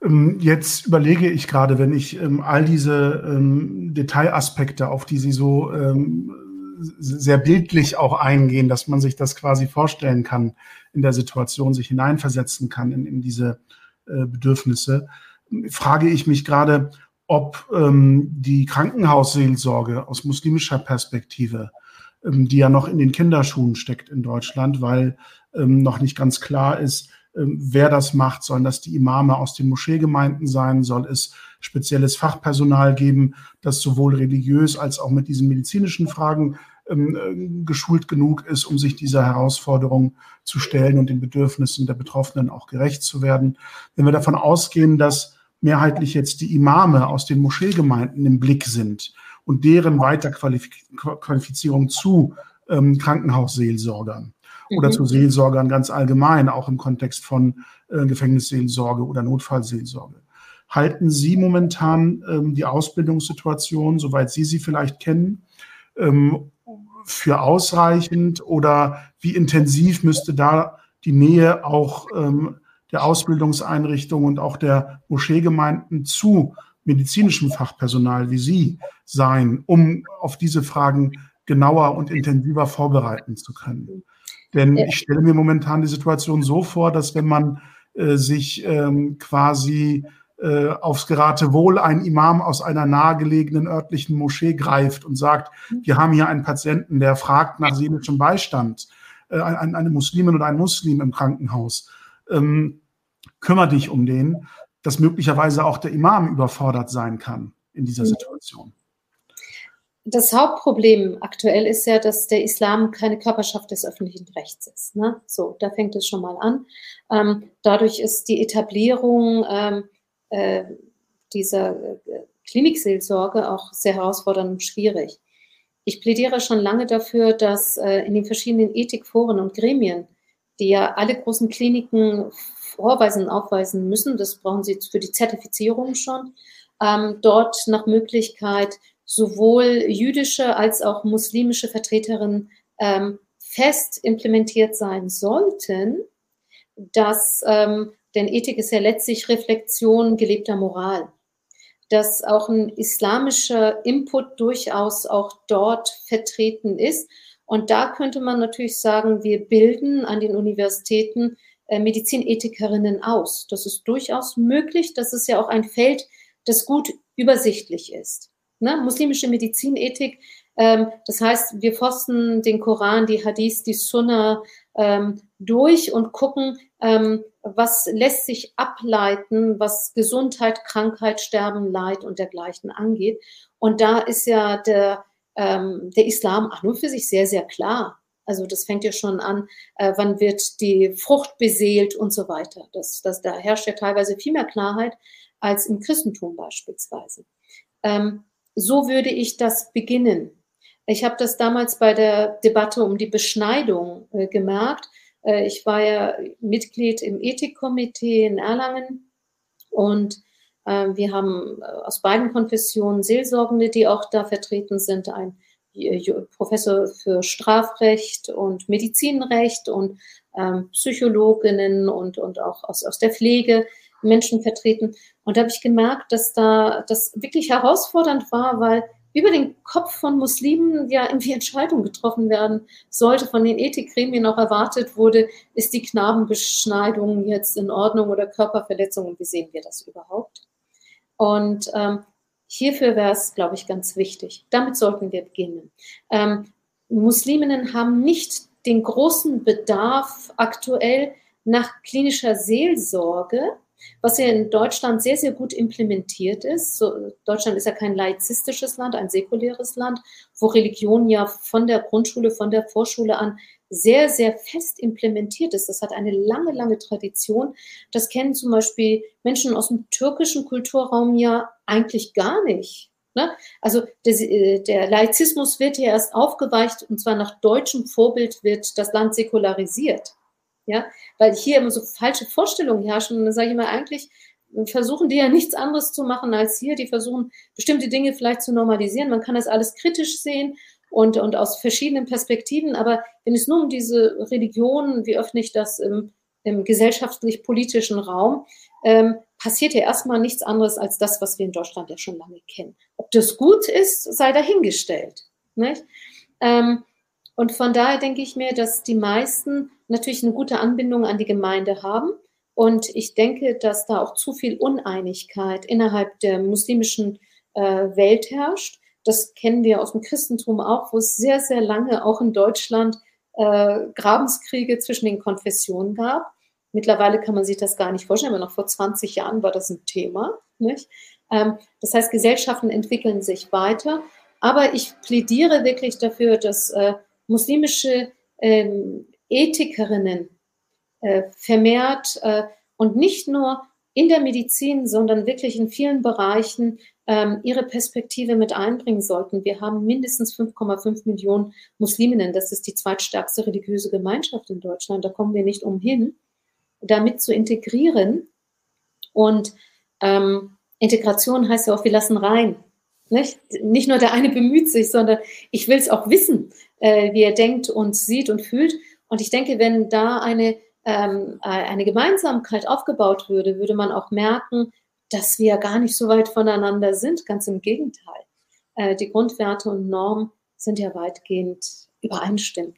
Ähm, jetzt überlege ich gerade, wenn ich ähm, all diese ähm, Detailaspekte, auf die Sie so ähm, sehr bildlich auch eingehen, dass man sich das quasi vorstellen kann in der Situation, sich hineinversetzen kann in, in diese äh, Bedürfnisse, frage ich mich gerade, ob ähm, die Krankenhausseelsorge aus muslimischer Perspektive, ähm, die ja noch in den Kinderschuhen steckt in Deutschland, weil ähm, noch nicht ganz klar ist, wer das macht. Sollen das die Imame aus den Moscheegemeinden sein? Soll es spezielles Fachpersonal geben, das sowohl religiös als auch mit diesen medizinischen Fragen ähm, äh, geschult genug ist, um sich dieser Herausforderung zu stellen und den Bedürfnissen der Betroffenen auch gerecht zu werden. Wenn wir davon ausgehen, dass mehrheitlich jetzt die Imame aus den Moscheegemeinden im Blick sind und deren Weiterqualifizierung zu ähm, Krankenhausseelsorgern, oder mhm. zu Seelsorgern ganz allgemein, auch im Kontext von äh, Gefängnisseelsorge oder Notfallseelsorge. Halten Sie momentan ähm, die Ausbildungssituation, soweit Sie sie vielleicht kennen, ähm, für ausreichend oder wie intensiv müsste da die Nähe auch ähm, der Ausbildungseinrichtungen und auch der Moscheegemeinden zu medizinischem Fachpersonal wie Sie sein, um auf diese Fragen genauer und intensiver vorbereiten zu können? Denn ja. ich stelle mir momentan die Situation so vor, dass wenn man äh, sich ähm, quasi äh, aufs Geratewohl ein Imam aus einer nahegelegenen örtlichen Moschee greift und sagt, mhm. wir haben hier einen Patienten, der fragt nach seelischem Beistand, äh, ein, eine Muslimin oder ein Muslim im Krankenhaus, ähm, kümmere dich um den, dass möglicherweise auch der Imam überfordert sein kann in dieser mhm. Situation das Hauptproblem aktuell ist ja, dass der Islam keine Körperschaft des öffentlichen Rechts ist. Ne? So, da fängt es schon mal an. Ähm, dadurch ist die Etablierung ähm, äh, dieser äh, Klinikseelsorge auch sehr herausfordernd und schwierig. Ich plädiere schon lange dafür, dass äh, in den verschiedenen Ethikforen und Gremien, die ja alle großen Kliniken vorweisen und aufweisen müssen, das brauchen sie für die Zertifizierung schon, ähm, dort nach Möglichkeit sowohl jüdische als auch muslimische Vertreterinnen ähm, fest implementiert sein sollten, dass, ähm, denn Ethik ist ja letztlich Reflexion gelebter Moral, dass auch ein islamischer Input durchaus auch dort vertreten ist. Und da könnte man natürlich sagen, wir bilden an den Universitäten äh, Medizinethikerinnen aus. Das ist durchaus möglich. Das ist ja auch ein Feld, das gut übersichtlich ist ne? muslimische Medizinethik. Ähm, das heißt, wir forsten den Koran, die Hadith, die Sunna ähm, durch und gucken, ähm, was lässt sich ableiten, was Gesundheit, Krankheit, Sterben, Leid und dergleichen angeht. Und da ist ja der, ähm, der Islam auch nur für sich sehr, sehr klar. Also das fängt ja schon an, äh, wann wird die Frucht beseelt und so weiter. Das, das, da herrscht ja teilweise viel mehr Klarheit als im Christentum beispielsweise. Ähm, so würde ich das beginnen. Ich habe das damals bei der Debatte um die Beschneidung äh, gemerkt. Äh, ich war ja Mitglied im Ethikkomitee in Erlangen und äh, wir haben äh, aus beiden Konfessionen Seelsorgende, die auch da vertreten sind, ein äh, Professor für Strafrecht und Medizinrecht und ähm, Psychologinnen und, und auch aus, aus der Pflege Menschen vertreten. Und da habe ich gemerkt, dass da das wirklich herausfordernd war, weil über den Kopf von Muslimen ja irgendwie Entscheidungen getroffen werden sollte, von den Ethikgremien auch erwartet wurde, ist die Knabenbeschneidung jetzt in Ordnung oder Körperverletzung und wie sehen wir das überhaupt? Und ähm, hierfür wäre es, glaube ich, ganz wichtig. Damit sollten wir beginnen. Ähm, Musliminnen haben nicht den großen Bedarf aktuell nach klinischer Seelsorge, was ja in Deutschland sehr, sehr gut implementiert ist. So, Deutschland ist ja kein laizistisches Land, ein säkuläres Land, wo Religion ja von der Grundschule, von der Vorschule an sehr, sehr fest implementiert ist. Das hat eine lange, lange Tradition. Das kennen zum Beispiel Menschen aus dem türkischen Kulturraum ja eigentlich gar nicht. Ne? Also der, äh, der Laizismus wird hier erst aufgeweicht und zwar nach deutschem Vorbild wird das Land säkularisiert. Ja, weil hier immer so falsche Vorstellungen herrschen. Und dann sage ich immer, eigentlich versuchen die ja nichts anderes zu machen als hier. Die versuchen bestimmte Dinge vielleicht zu normalisieren. Man kann das alles kritisch sehen und, und aus verschiedenen Perspektiven. Aber wenn es nur um diese Religion, wie öffne ich das im, im gesellschaftlich-politischen Raum, ähm, passiert ja erstmal nichts anderes als das, was wir in Deutschland ja schon lange kennen. Ob das gut ist, sei dahingestellt. Nicht? Ähm, und von daher denke ich mir, dass die meisten natürlich eine gute Anbindung an die Gemeinde haben. Und ich denke, dass da auch zu viel Uneinigkeit innerhalb der muslimischen äh, Welt herrscht. Das kennen wir aus dem Christentum auch, wo es sehr, sehr lange auch in Deutschland äh, Grabenskriege zwischen den Konfessionen gab. Mittlerweile kann man sich das gar nicht vorstellen, aber noch vor 20 Jahren war das ein Thema. Nicht? Ähm, das heißt, Gesellschaften entwickeln sich weiter. Aber ich plädiere wirklich dafür, dass äh, muslimische ähm, Ethikerinnen äh, vermehrt äh, und nicht nur in der Medizin, sondern wirklich in vielen Bereichen ähm, ihre Perspektive mit einbringen sollten. Wir haben mindestens 5,5 Millionen Musliminnen. Das ist die zweitstärkste religiöse Gemeinschaft in Deutschland. Da kommen wir nicht umhin damit zu integrieren. Und ähm, Integration heißt ja auch, wir lassen rein. Nicht? nicht nur der eine bemüht sich, sondern ich will es auch wissen, äh, wie er denkt und sieht und fühlt. Und ich denke, wenn da eine, ähm, äh, eine Gemeinsamkeit aufgebaut würde, würde man auch merken, dass wir gar nicht so weit voneinander sind. Ganz im Gegenteil. Äh, die Grundwerte und Normen sind ja weitgehend übereinstimmt.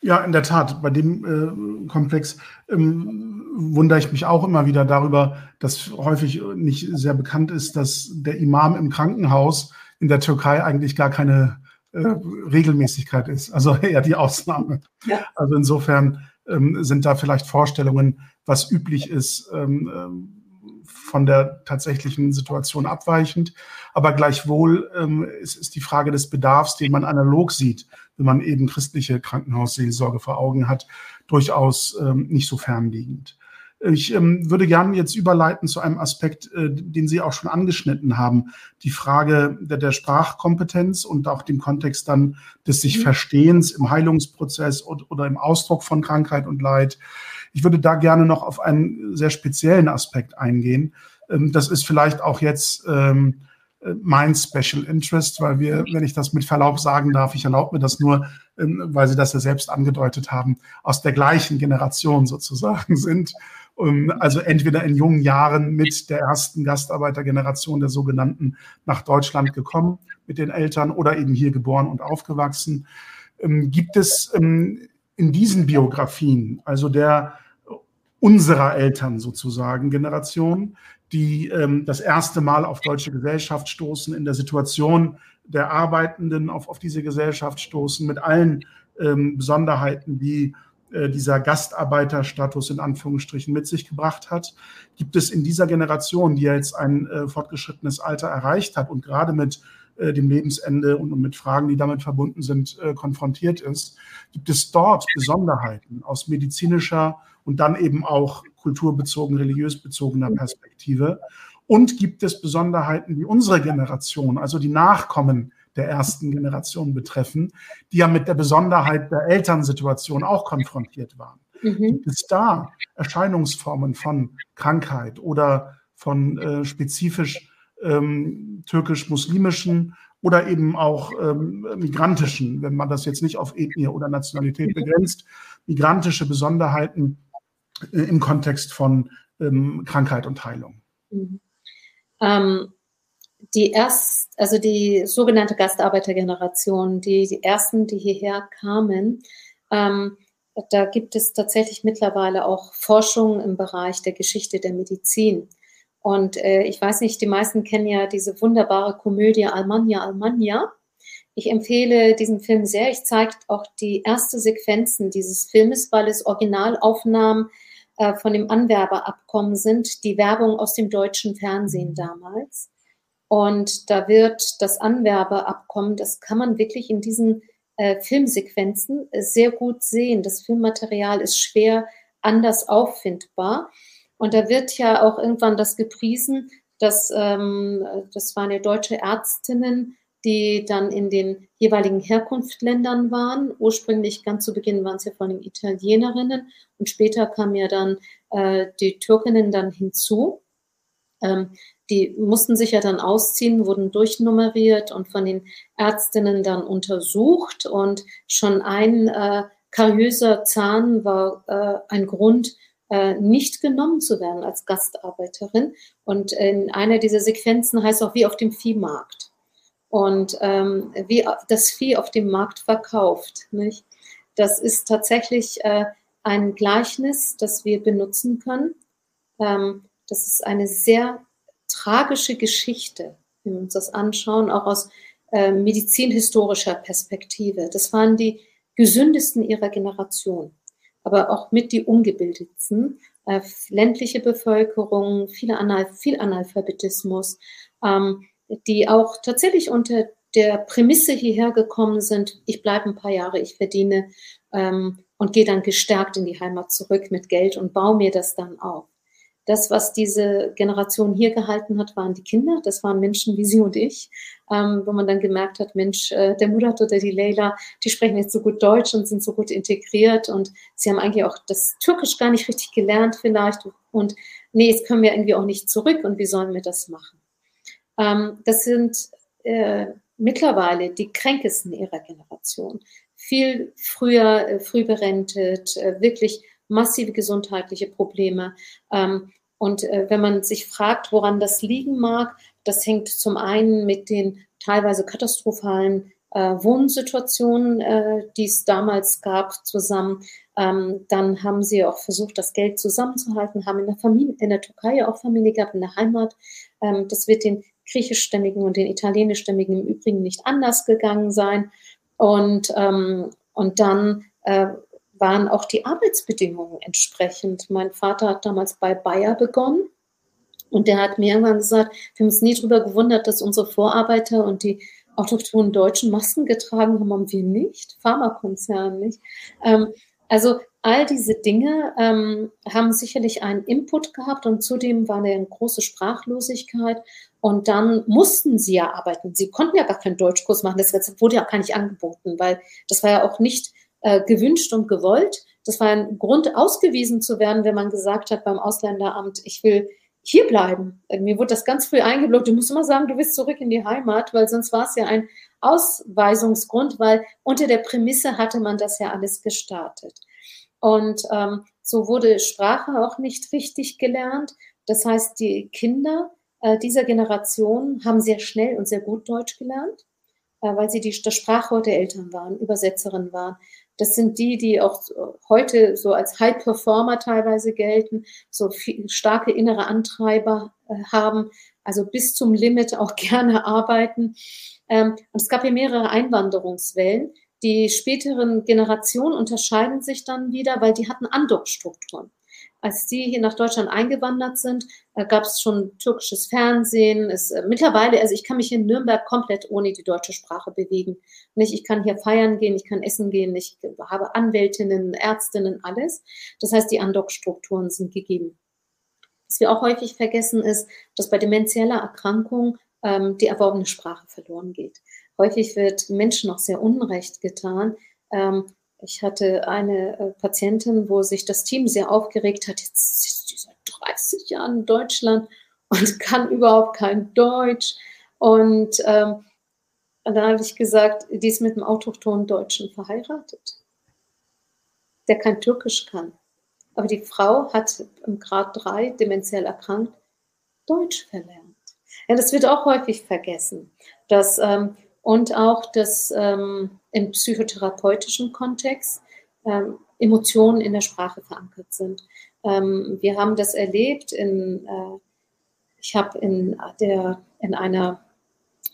Ja, in der Tat. Bei dem äh, Komplex ähm, wundere ich mich auch immer wieder darüber, dass häufig nicht sehr bekannt ist, dass der Imam im Krankenhaus in der Türkei eigentlich gar keine Regelmäßigkeit ist, also eher die Ausnahme. Ja. Also insofern ähm, sind da vielleicht Vorstellungen, was üblich ist, ähm, ähm von der tatsächlichen Situation abweichend. Aber gleichwohl ähm, ist, ist die Frage des Bedarfs, den man analog sieht, wenn man eben christliche Krankenhausseelsorge vor Augen hat, durchaus ähm, nicht so fernliegend. Ich ähm, würde gerne jetzt überleiten zu einem Aspekt, äh, den Sie auch schon angeschnitten haben. Die Frage der, der Sprachkompetenz und auch dem Kontext dann des sich mhm. Verstehens im Heilungsprozess und, oder im Ausdruck von Krankheit und Leid. Ich würde da gerne noch auf einen sehr speziellen Aspekt eingehen. Ähm, das ist vielleicht auch jetzt ähm, mein Special Interest, weil wir, wenn ich das mit Verlaub sagen darf, ich erlaube mir das nur, ähm, weil Sie das ja selbst angedeutet haben, aus der gleichen Generation sozusagen sind. Also entweder in jungen Jahren mit der ersten Gastarbeitergeneration der sogenannten nach Deutschland gekommen mit den Eltern oder eben hier geboren und aufgewachsen. Gibt es in diesen Biografien, also der unserer Eltern sozusagen Generation, die ähm, das erste Mal auf deutsche Gesellschaft stoßen, in der Situation der Arbeitenden auf, auf diese Gesellschaft stoßen, mit allen ähm, Besonderheiten, die äh, dieser Gastarbeiterstatus in Anführungsstrichen mit sich gebracht hat. Gibt es in dieser Generation, die ja jetzt ein äh, fortgeschrittenes Alter erreicht hat und gerade mit äh, dem Lebensende und, und, mit Fragen, die damit verbunden sind, äh, konfrontiert ist, gibt es dort Besonderheiten aus medizinischer und dann eben auch kulturbezogen, religiös bezogener Perspektive. Und gibt es Besonderheiten, die unsere Generation, also die Nachkommen der ersten Generation betreffen, die ja mit der Besonderheit der Elternsituation auch konfrontiert waren. Mhm. Gibt es da Erscheinungsformen von Krankheit oder von äh, spezifisch ähm, türkisch-muslimischen oder eben auch ähm, migrantischen, wenn man das jetzt nicht auf Ethnie oder Nationalität begrenzt, migrantische Besonderheiten, äh, im Kontext von ähm, Krankheit und Heilung? Mhm. Ähm, die erst, also die sogenannte Gastarbeitergeneration, die, die ersten, die hierher kamen, ähm, da gibt es tatsächlich mittlerweile auch Forschung im Bereich der Geschichte der Medizin. Und äh, ich weiß nicht, die meisten kennen ja diese wunderbare Komödie Almania, Almania. Ich empfehle diesen Film sehr. Ich zeige auch die erste Sequenzen dieses Filmes, weil es Originalaufnahmen äh, von dem Anwerberabkommen sind, die Werbung aus dem deutschen Fernsehen mhm. damals. Und da wird das Anwerberabkommen, das kann man wirklich in diesen äh, Filmsequenzen sehr gut sehen. Das Filmmaterial ist schwer anders auffindbar. Und da wird ja auch irgendwann das gepriesen, Das, ähm, das waren ja deutsche Ärztinnen, die dann in den jeweiligen Herkunftsländern waren. Ursprünglich ganz zu Beginn waren es ja vor allem Italienerinnen und später kamen ja dann äh, die Türkinnen dann hinzu. Ähm, die mussten sich ja dann ausziehen, wurden durchnummeriert und von den Ärztinnen dann untersucht und schon ein äh, kariöser Zahn war äh, ein Grund, äh, nicht genommen zu werden als Gastarbeiterin. Und in einer dieser Sequenzen heißt auch wie auf dem Viehmarkt und ähm, wie das Vieh auf dem Markt verkauft. Nicht? Das ist tatsächlich äh, ein Gleichnis, das wir benutzen können. Ähm, das ist eine sehr tragische Geschichte, wenn wir uns das anschauen, auch aus äh, medizinhistorischer Perspektive. Das waren die gesündesten ihrer Generation, aber auch mit die ungebildetsten. Äh, ländliche Bevölkerung, viele Anal viel Analphabetismus. Ähm, die auch tatsächlich unter der Prämisse hierher gekommen sind, ich bleibe ein paar Jahre, ich verdiene ähm, und gehe dann gestärkt in die Heimat zurück mit Geld und baue mir das dann auf. Das, was diese Generation hier gehalten hat, waren die Kinder. Das waren Menschen wie Sie und ich, ähm, wo man dann gemerkt hat, Mensch, äh, der Murat oder die Leila, die sprechen jetzt so gut Deutsch und sind so gut integriert und sie haben eigentlich auch das Türkisch gar nicht richtig gelernt vielleicht. Und nee, jetzt können wir irgendwie auch nicht zurück und wie sollen wir das machen? Ähm, das sind äh, mittlerweile die kränkesten ihrer Generation. Viel früher, äh, früh berentet, äh, wirklich massive gesundheitliche Probleme. Ähm, und äh, wenn man sich fragt, woran das liegen mag, das hängt zum einen mit den teilweise katastrophalen äh, Wohnsituationen, äh, die es damals gab, zusammen. Ähm, dann haben sie auch versucht, das Geld zusammenzuhalten, haben in der Familie, in der Türkei auch Familie gehabt, in der Heimat. Ähm, das wird den griechischstämmigen und den italienischstämmigen im Übrigen nicht anders gegangen sein. Und, ähm, und dann äh, waren auch die Arbeitsbedingungen entsprechend. Mein Vater hat damals bei Bayer begonnen und der hat mir irgendwann gesagt, wir haben uns nie darüber gewundert, dass unsere Vorarbeiter und die autochthonen Deutschen Masken getragen haben, haben wir nicht, Pharmakonzern nicht. Ähm, also all diese Dinge ähm, haben sicherlich einen Input gehabt und zudem war eine große Sprachlosigkeit und dann mussten sie ja arbeiten. Sie konnten ja gar keinen Deutschkurs machen. Das wurde ja gar nicht angeboten, weil das war ja auch nicht äh, gewünscht und gewollt. Das war ein Grund, ausgewiesen zu werden, wenn man gesagt hat beim Ausländeramt, ich will hier bleiben. Äh, mir wurde das ganz früh eingeblockt. Du musst immer sagen, du willst zurück in die Heimat, weil sonst war es ja ein Ausweisungsgrund, weil unter der Prämisse hatte man das ja alles gestartet. Und ähm, so wurde Sprache auch nicht richtig gelernt. Das heißt, die Kinder äh, dieser Generation haben sehr schnell und sehr gut Deutsch gelernt, äh, weil sie die, das Sprachrohr der Eltern waren, Übersetzerinnen waren. Das sind die, die auch heute so als High Performer teilweise gelten, so viel, starke innere Antreiber äh, haben, also bis zum Limit auch gerne arbeiten. Ähm, und es gab hier mehrere Einwanderungswellen. Die späteren Generationen unterscheiden sich dann wieder, weil die hatten Andockstrukturen als die hier nach Deutschland eingewandert sind, äh, gab es schon türkisches Fernsehen. Es, äh, mittlerweile, also ich kann mich in Nürnberg komplett ohne die deutsche Sprache bewegen. Nicht, ich kann hier feiern gehen, ich kann essen gehen, ich habe Anwältinnen, Ärztinnen, alles. Das heißt, die Andockstrukturen sind gegeben. Was wir auch häufig vergessen ist, dass bei demenzieller Erkrankung ähm, die erworbene Sprache verloren geht. Häufig wird Menschen auch sehr unrecht getan, ähm, ich hatte eine äh, Patientin, wo sich das Team sehr aufgeregt hat. Jetzt ist sie seit 30 Jahren in Deutschland und kann überhaupt kein Deutsch. Und, ähm, dann habe ich gesagt, die ist mit einem autochthonen Deutschen verheiratet, der kein Türkisch kann. Aber die Frau hat im Grad 3 dementiell erkrankt Deutsch verlernt. Ja, das wird auch häufig vergessen, dass ähm, und auch, dass ähm, im psychotherapeutischen Kontext ähm, Emotionen in der Sprache verankert sind. Ähm, wir haben das erlebt in, äh, ich habe in in einer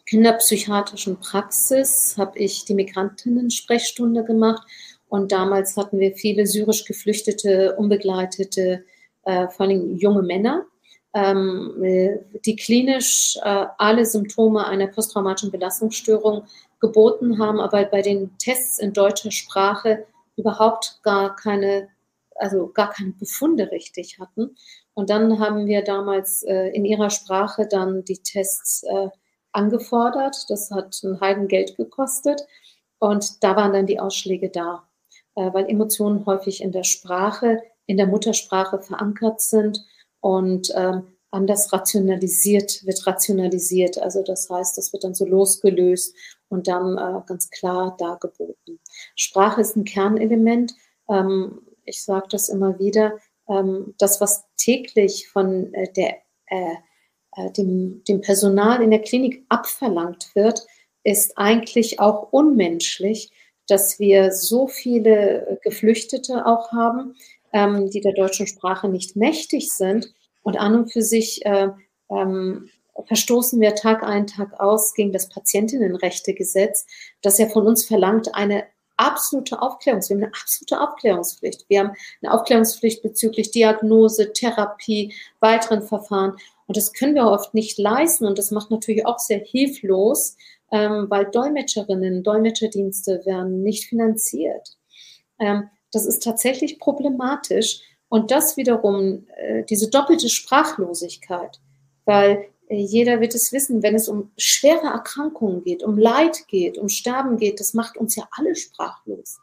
kinderpsychiatrischen Praxis, habe ich die Migrantinnen-Sprechstunde gemacht und damals hatten wir viele syrisch geflüchtete, unbegleitete, äh, vor allem junge Männer ähm, die klinisch äh, alle Symptome einer posttraumatischen Belastungsstörung geboten haben, aber bei den Tests in deutscher Sprache überhaupt gar keine, also gar keine Befunde richtig hatten. Und dann haben wir damals äh, in ihrer Sprache dann die Tests äh, angefordert. Das hat ein Heidengeld gekostet. Und da waren dann die Ausschläge da, äh, weil Emotionen häufig in der Sprache, in der Muttersprache verankert sind und ähm, anders rationalisiert, wird rationalisiert. Also das heißt, das wird dann so losgelöst und dann äh, ganz klar dargeboten. Sprache ist ein Kernelement. Ähm, ich sage das immer wieder. Ähm, das, was täglich von äh, der, äh, äh dem, dem Personal in der Klinik abverlangt wird, ist eigentlich auch unmenschlich, dass wir so viele Geflüchtete auch haben, ähm, die der deutschen Sprache nicht mächtig sind und an und für sich äh, ähm, verstoßen wir Tag ein, Tag aus gegen das Patientinnenrechtegesetz, das ja von uns verlangt, eine absolute Aufklärungspflicht. Wir haben eine absolute Aufklärungspflicht. Wir haben eine Aufklärungspflicht bezüglich Diagnose, Therapie, weiteren Verfahren. Und das können wir oft nicht leisten. Und das macht natürlich auch sehr hilflos, ähm, weil Dolmetscherinnen, Dolmetscherdienste werden nicht finanziert. Ähm, das ist tatsächlich problematisch. Und das wiederum, äh, diese doppelte Sprachlosigkeit, weil äh, jeder wird es wissen, wenn es um schwere Erkrankungen geht, um Leid geht, um Sterben geht, das macht uns ja alle sprachlos.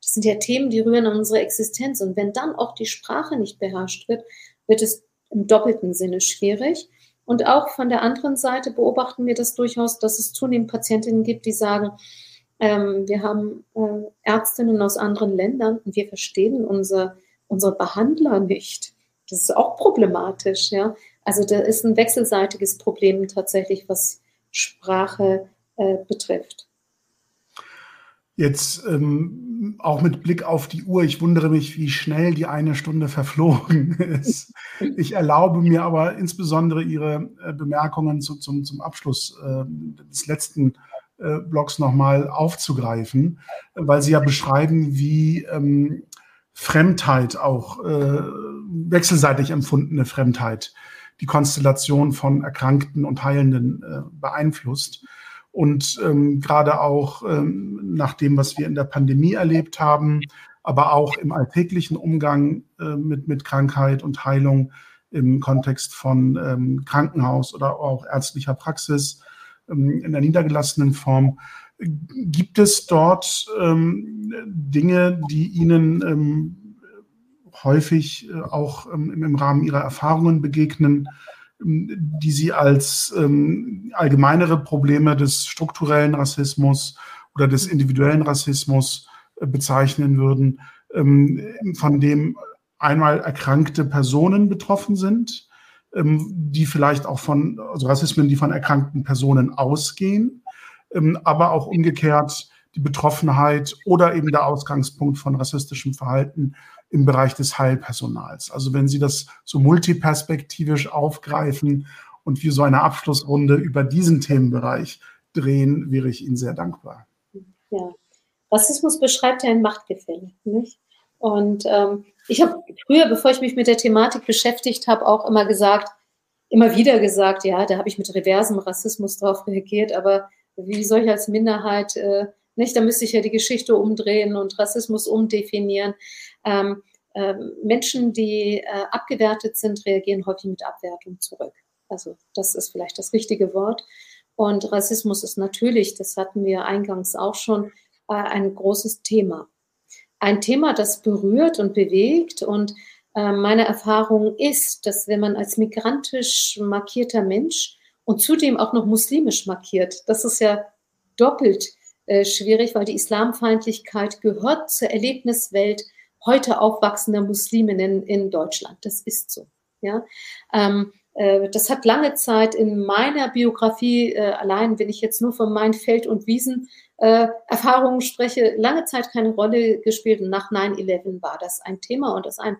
Das sind ja Themen, die rühren an unsere Existenz. Und wenn dann auch die Sprache nicht beherrscht wird, wird es im doppelten Sinne schwierig. Und auch von der anderen Seite beobachten wir das durchaus, dass es zunehmend Patientinnen gibt, die sagen, ähm, wir haben äh, Ärztinnen aus anderen Ländern und wir verstehen unser, unsere Behandler nicht. Das ist auch problematisch, ja. Also da ist ein wechselseitiges Problem tatsächlich, was Sprache äh, betrifft. Jetzt ähm, auch mit Blick auf die Uhr, ich wundere mich, wie schnell die eine Stunde verflogen ist. Ich erlaube mir aber insbesondere Ihre äh, Bemerkungen zu, zum, zum Abschluss äh, des letzten äh, Blogs nochmal aufzugreifen, weil Sie ja beschreiben, wie ähm, Fremdheit auch äh, wechselseitig empfundene Fremdheit die Konstellation von Erkrankten und Heilenden äh, beeinflusst. Und ähm, gerade auch ähm, nach dem, was wir in der Pandemie erlebt haben, aber auch im alltäglichen Umgang äh, mit, mit Krankheit und Heilung im Kontext von ähm, Krankenhaus oder auch ärztlicher Praxis ähm, in der niedergelassenen Form. Gibt es dort ähm, Dinge, die Ihnen ähm, häufig äh, auch ähm, im Rahmen Ihrer Erfahrungen begegnen, die Sie als ähm, allgemeinere Probleme des strukturellen Rassismus oder des individuellen Rassismus äh, bezeichnen würden, ähm, von dem einmal erkrankte Personen betroffen sind, ähm, die vielleicht auch von, also Rassismen, die von erkrankten Personen ausgehen, ähm, aber auch umgekehrt die Betroffenheit oder eben der Ausgangspunkt von rassistischem Verhalten im Bereich des Heilpersonals. Also wenn Sie das so multiperspektivisch aufgreifen und wir so eine Abschlussrunde über diesen Themenbereich drehen, wäre ich Ihnen sehr dankbar. Ja, Rassismus beschreibt ja ein Machtgefälle, nicht? Und ähm, ich habe früher, bevor ich mich mit der Thematik beschäftigt habe, auch immer gesagt, immer wieder gesagt, ja, da habe ich mit reversem Rassismus drauf reagiert, aber wie soll ich als Minderheit äh, nicht? Da müsste ich ja die Geschichte umdrehen und Rassismus umdefinieren. Ähm, äh, Menschen, die äh, abgewertet sind, reagieren häufig mit Abwertung zurück. Also das ist vielleicht das richtige Wort. Und Rassismus ist natürlich, das hatten wir eingangs auch schon, äh, ein großes Thema. Ein Thema, das berührt und bewegt. Und äh, meine Erfahrung ist, dass wenn man als migrantisch markierter Mensch und zudem auch noch muslimisch markiert, das ist ja doppelt äh, schwierig, weil die Islamfeindlichkeit gehört zur Erlebniswelt heute aufwachsender Musliminnen in Deutschland. Das ist so. Ja. Ähm, äh, das hat lange Zeit in meiner Biografie, äh, allein wenn ich jetzt nur von meinen Feld- und Wiesen-Erfahrungen äh, spreche, lange Zeit keine Rolle gespielt. Und nach 9-11 war das ein Thema und das ein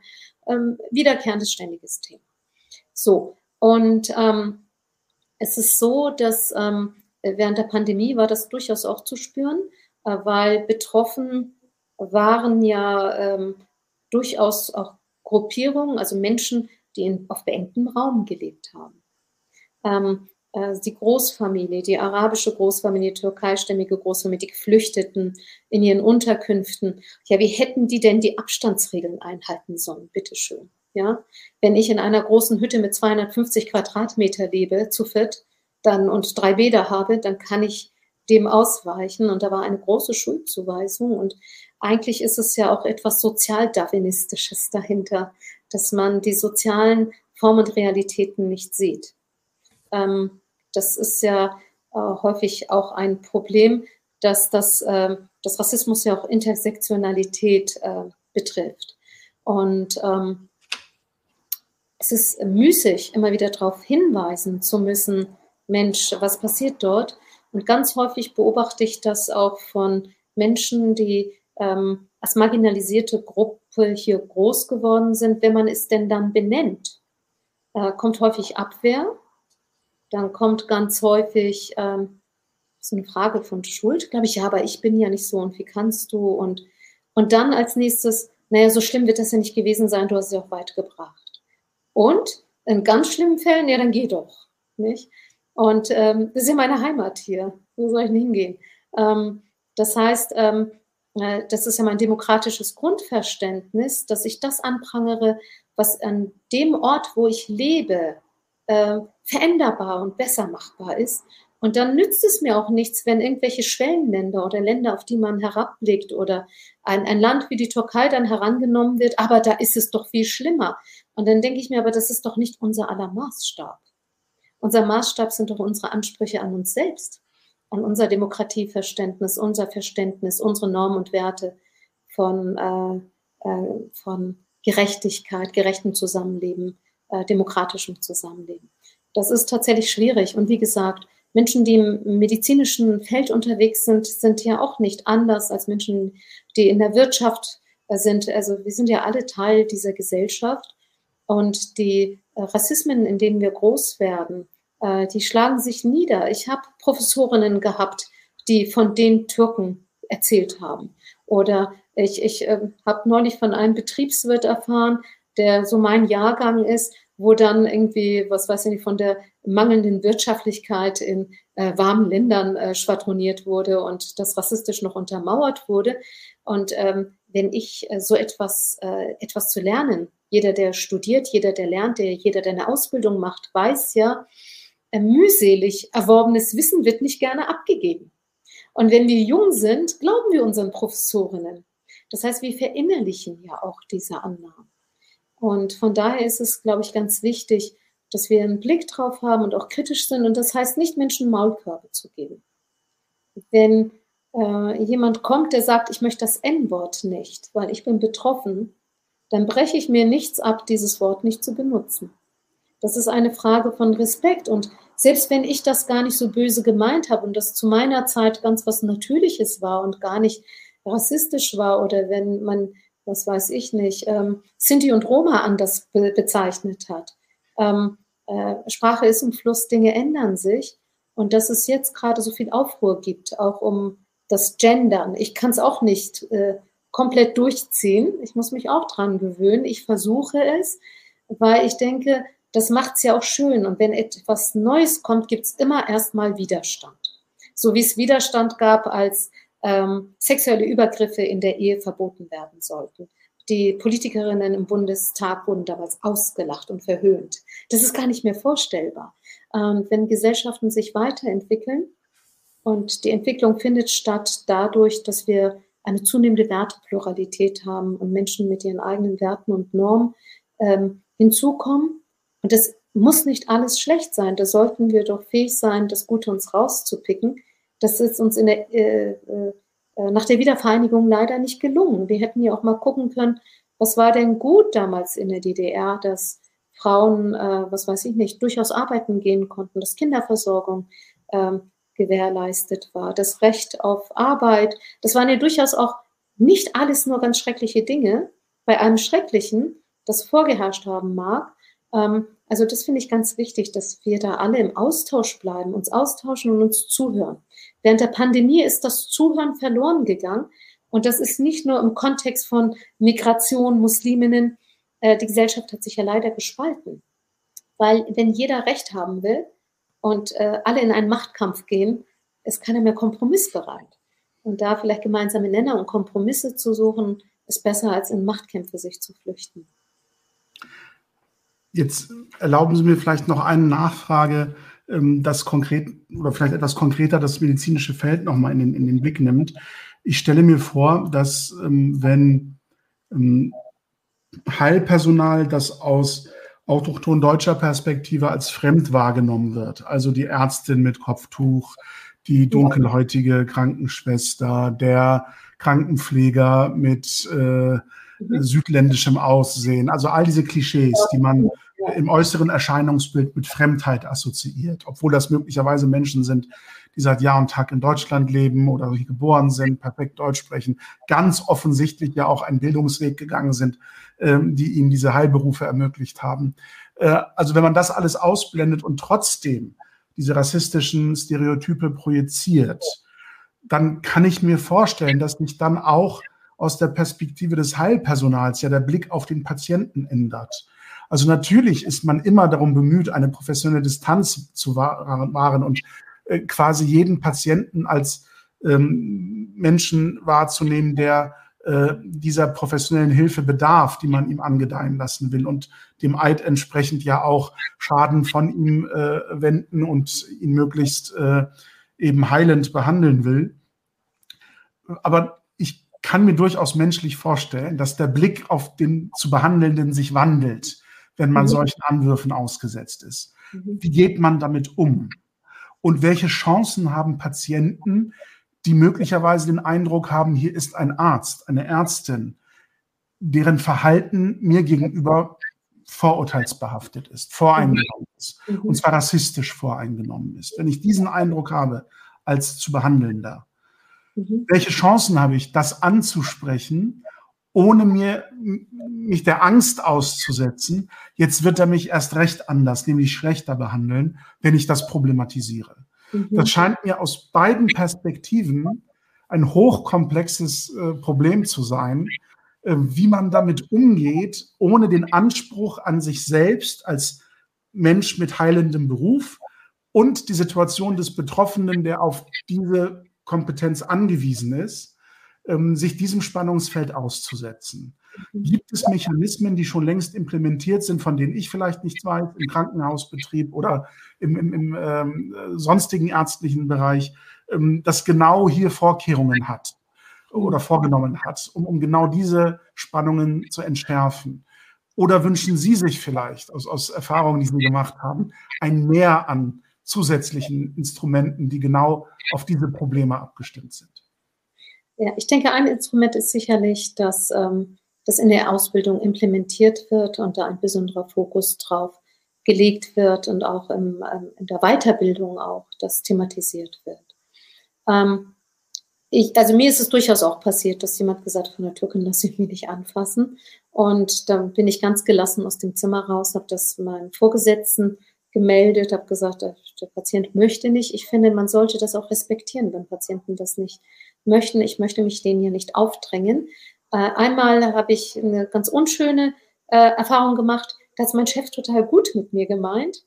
ähm, wiederkehrendes, ständiges Thema. So, und ähm, es ist so, dass ähm, während der Pandemie war das durchaus auch zu spüren, äh, weil betroffen waren ja ähm, durchaus auch Gruppierungen, also Menschen, die in, auf beengtem Raum gelebt haben. Ähm, äh, die Großfamilie, die arabische Großfamilie, die türkeistämmige Großfamilie, die Geflüchteten in ihren Unterkünften. Ja, wie hätten die denn die Abstandsregeln einhalten sollen? Bitteschön. Ja, wenn ich in einer großen Hütte mit 250 Quadratmeter lebe, zu viert, dann und drei Bäder habe, dann kann ich dem ausweichen. Und da war eine große Schuldzuweisung. Und eigentlich ist es ja auch etwas Sozialdarwinistisches dahinter, dass man die sozialen Formen und Realitäten nicht sieht. Ähm, das ist ja äh, häufig auch ein Problem, dass das, äh, das Rassismus ja auch Intersektionalität äh, betrifft. Und ähm, es ist müßig, immer wieder darauf hinweisen zu müssen, Mensch, was passiert dort? Und ganz häufig beobachte ich das auch von Menschen, die ähm, als marginalisierte Gruppe hier groß geworden sind. Wenn man es denn dann benennt, äh, kommt häufig Abwehr. Dann kommt ganz häufig ähm, so eine Frage von Schuld, glaube ich, ja, aber ich bin ja nicht so und wie kannst du? Und, und dann als nächstes, naja, so schlimm wird das ja nicht gewesen sein, du hast sie auch weit gebracht. Und in ganz schlimmen Fällen, ja, dann geh doch. Nicht? Und ähm, das ist ja meine Heimat hier. Wo soll ich denn hingehen? Ähm, das heißt, ähm, äh, das ist ja mein demokratisches Grundverständnis, dass ich das anprangere, was an dem Ort, wo ich lebe, äh, veränderbar und besser machbar ist. Und dann nützt es mir auch nichts, wenn irgendwelche Schwellenländer oder Länder, auf die man herabblickt oder ein, ein Land wie die Türkei dann herangenommen wird, aber da ist es doch viel schlimmer. Und dann denke ich mir, aber das ist doch nicht unser aller Maßstab. Unser Maßstab sind doch unsere Ansprüche an uns selbst, an unser Demokratieverständnis, unser Verständnis, unsere Normen und Werte von, äh, äh, von Gerechtigkeit, gerechtem Zusammenleben, äh, demokratischem Zusammenleben. Das ist tatsächlich schwierig. Und wie gesagt, Menschen, die im medizinischen Feld unterwegs sind, sind ja auch nicht anders als Menschen, die in der Wirtschaft äh, sind. Also wir sind ja alle Teil dieser Gesellschaft. Und die äh, Rassismen, in denen wir groß werden, äh, die schlagen sich nieder. Ich habe Professorinnen gehabt, die von den Türken erzählt haben. Oder ich, ich äh, habe neulich von einem Betriebswirt erfahren, der so mein Jahrgang ist, wo dann irgendwie, was weiß ich nicht, von der mangelnden Wirtschaftlichkeit in äh, warmen Ländern äh, schwadroniert wurde und das rassistisch noch untermauert wurde. Und ähm, wenn ich äh, so etwas, äh, etwas zu lernen, jeder, der studiert, jeder, der lernt, der, jeder, der eine Ausbildung macht, weiß ja, äh, mühselig erworbenes Wissen wird nicht gerne abgegeben. Und wenn wir jung sind, glauben wir unseren Professorinnen. Das heißt, wir verinnerlichen ja auch diese Annahmen. Und von daher ist es, glaube ich, ganz wichtig, dass wir einen Blick drauf haben und auch kritisch sind. Und das heißt nicht, Menschen Maulkörbe zu geben. Wenn äh, jemand kommt, der sagt, ich möchte das N-Wort nicht, weil ich bin betroffen, dann breche ich mir nichts ab, dieses Wort nicht zu benutzen. Das ist eine Frage von Respekt. Und selbst wenn ich das gar nicht so böse gemeint habe und das zu meiner Zeit ganz was Natürliches war und gar nicht rassistisch war oder wenn man, was weiß ich nicht, ähm, Sinti und Roma anders be bezeichnet hat. Ähm, äh, Sprache ist im Fluss, Dinge ändern sich. Und dass es jetzt gerade so viel Aufruhr gibt, auch um das Gendern. Ich kann es auch nicht äh, komplett durchziehen. Ich muss mich auch dran gewöhnen. Ich versuche es, weil ich denke, das macht es ja auch schön. Und wenn etwas Neues kommt, gibt es immer erstmal Widerstand. So wie es Widerstand gab, als ähm, sexuelle Übergriffe in der Ehe verboten werden sollten. Die Politikerinnen im Bundestag wurden damals ausgelacht und verhöhnt. Das ist gar nicht mehr vorstellbar. Ähm, wenn Gesellschaften sich weiterentwickeln und die Entwicklung findet statt dadurch, dass wir eine zunehmende Wertepluralität haben und Menschen mit ihren eigenen Werten und Normen ähm, hinzukommen. Und das muss nicht alles schlecht sein. Da sollten wir doch fähig sein, das Gute uns rauszupicken. Das ist uns in der, äh, äh, nach der Wiedervereinigung leider nicht gelungen. Wir hätten ja auch mal gucken können, was war denn gut damals in der DDR, dass Frauen, äh, was weiß ich nicht, durchaus arbeiten gehen konnten, dass Kinderversorgung ähm, gewährleistet war, das Recht auf Arbeit. Das waren ja durchaus auch nicht alles nur ganz schreckliche Dinge. Bei allem Schrecklichen, das vorgeherrscht haben mag, ähm, also das finde ich ganz wichtig, dass wir da alle im Austausch bleiben, uns austauschen und uns zuhören. Während der Pandemie ist das Zuhören verloren gegangen. Und das ist nicht nur im Kontext von Migration, Musliminnen. Äh, die Gesellschaft hat sich ja leider gespalten. Weil wenn jeder Recht haben will und äh, alle in einen Machtkampf gehen, ist keiner mehr kompromissbereit. Und da vielleicht gemeinsame Nenner und Kompromisse zu suchen, ist besser, als in Machtkämpfe sich zu flüchten. Jetzt erlauben Sie mir vielleicht noch eine Nachfrage, ähm, das konkret oder vielleicht etwas konkreter das medizinische Feld nochmal in den, in den Blick nimmt. Ich stelle mir vor, dass ähm, wenn ähm, Heilpersonal, das aus autochton deutscher Perspektive als fremd wahrgenommen wird, also die Ärztin mit Kopftuch, die dunkelhäutige Krankenschwester, der Krankenpfleger mit äh. Südländischem Aussehen. Also all diese Klischees, die man im äußeren Erscheinungsbild mit Fremdheit assoziiert, obwohl das möglicherweise Menschen sind, die seit Jahr und Tag in Deutschland leben oder hier geboren sind, perfekt Deutsch sprechen, ganz offensichtlich ja auch einen Bildungsweg gegangen sind, ähm, die ihnen diese Heilberufe ermöglicht haben. Äh, also wenn man das alles ausblendet und trotzdem diese rassistischen Stereotype projiziert, dann kann ich mir vorstellen, dass sich dann auch aus der Perspektive des Heilpersonals ja der Blick auf den Patienten ändert. Also natürlich ist man immer darum bemüht, eine professionelle Distanz zu wahren und äh, quasi jeden Patienten als ähm, Menschen wahrzunehmen, der äh, dieser professionellen Hilfe bedarf, die man ihm angedeihen lassen will und dem Eid entsprechend ja auch Schaden von ihm äh, wenden und ihn möglichst äh, eben heilend behandeln will. Aber kann mir durchaus menschlich vorstellen, dass der Blick auf den zu Behandelnden sich wandelt, wenn man mhm. solchen Anwürfen ausgesetzt ist. Mhm. Wie geht man damit um? Und welche Chancen haben Patienten, die möglicherweise den Eindruck haben, hier ist ein Arzt, eine Ärztin, deren Verhalten mir gegenüber vorurteilsbehaftet ist, voreingenommen ist, mhm. und zwar rassistisch voreingenommen ist. Wenn ich diesen Eindruck habe als zu behandelnder, mhm. welche Chancen habe ich, das anzusprechen, ohne mir, mich der Angst auszusetzen, jetzt wird er mich erst recht anders, nämlich schlechter behandeln, wenn ich das problematisiere. Mhm. Das scheint mir aus beiden Perspektiven ein hochkomplexes äh, Problem zu sein, äh, wie man damit umgeht, ohne den Anspruch an sich selbst als Mensch mit heilendem Beruf und die Situation des Betroffenen, der auf diese Kompetenz angewiesen ist, ähm, sich diesem Spannungsfeld auszusetzen. Mhm. Gibt es Mechanismen, die schon längst implementiert sind, von denen ich vielleicht nichts weiß, im Krankenhausbetrieb oder im, im, im ähm, sonstigen ärztlichen Bereich, ähm, das genau hier Vorkehrungen hat oder vorgenommen hat, um, um genau diese Spannungen zu entschärfen? Oder wünschen Sie sich vielleicht aus, aus Erfahrungen, die Sie gemacht haben, ein Mehr an zusätzlichen Instrumenten, die genau auf diese Probleme abgestimmt sind? Ja, ich denke, ein Instrument ist sicherlich, dass ähm, das in der Ausbildung implementiert wird und da ein besonderer Fokus drauf gelegt wird und auch im, ähm, in der Weiterbildung auch das thematisiert wird. Ähm, ich, also mir ist es durchaus auch passiert, dass jemand gesagt hat, von der Türkin lasse ich mich nicht anfassen. Und dann bin ich ganz gelassen aus dem Zimmer raus, habe das meinem Vorgesetzten gemeldet, habe gesagt, der, Patient möchte nicht. Ich finde, man sollte das auch respektieren, wenn Patienten das nicht möchten. Ich möchte mich denen hier nicht aufdrängen. Äh, einmal habe ich eine ganz unschöne äh, Erfahrung gemacht. Da hat mein Chef total gut mit mir gemeint.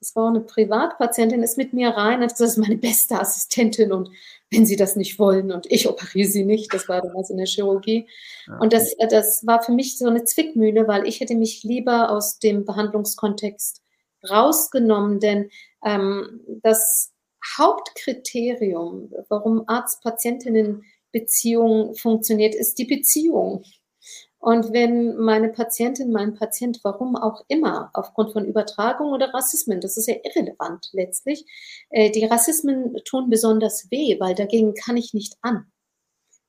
Das war eine Privatpatientin, ist mit mir rein, hat gesagt, das ist meine beste Assistentin und wenn Sie das nicht wollen und ich operiere Sie nicht, das war damals in der Chirurgie. Ja. Und das, äh, das war für mich so eine Zwickmühle, weil ich hätte mich lieber aus dem Behandlungskontext rausgenommen, denn ähm, das Hauptkriterium, warum Arzt-Patientinnen-Beziehung funktioniert, ist die Beziehung. Und wenn meine Patientin, mein Patient, warum auch immer, aufgrund von Übertragung oder Rassismen, das ist ja irrelevant letztlich, äh, die Rassismen tun besonders weh, weil dagegen kann ich nicht an.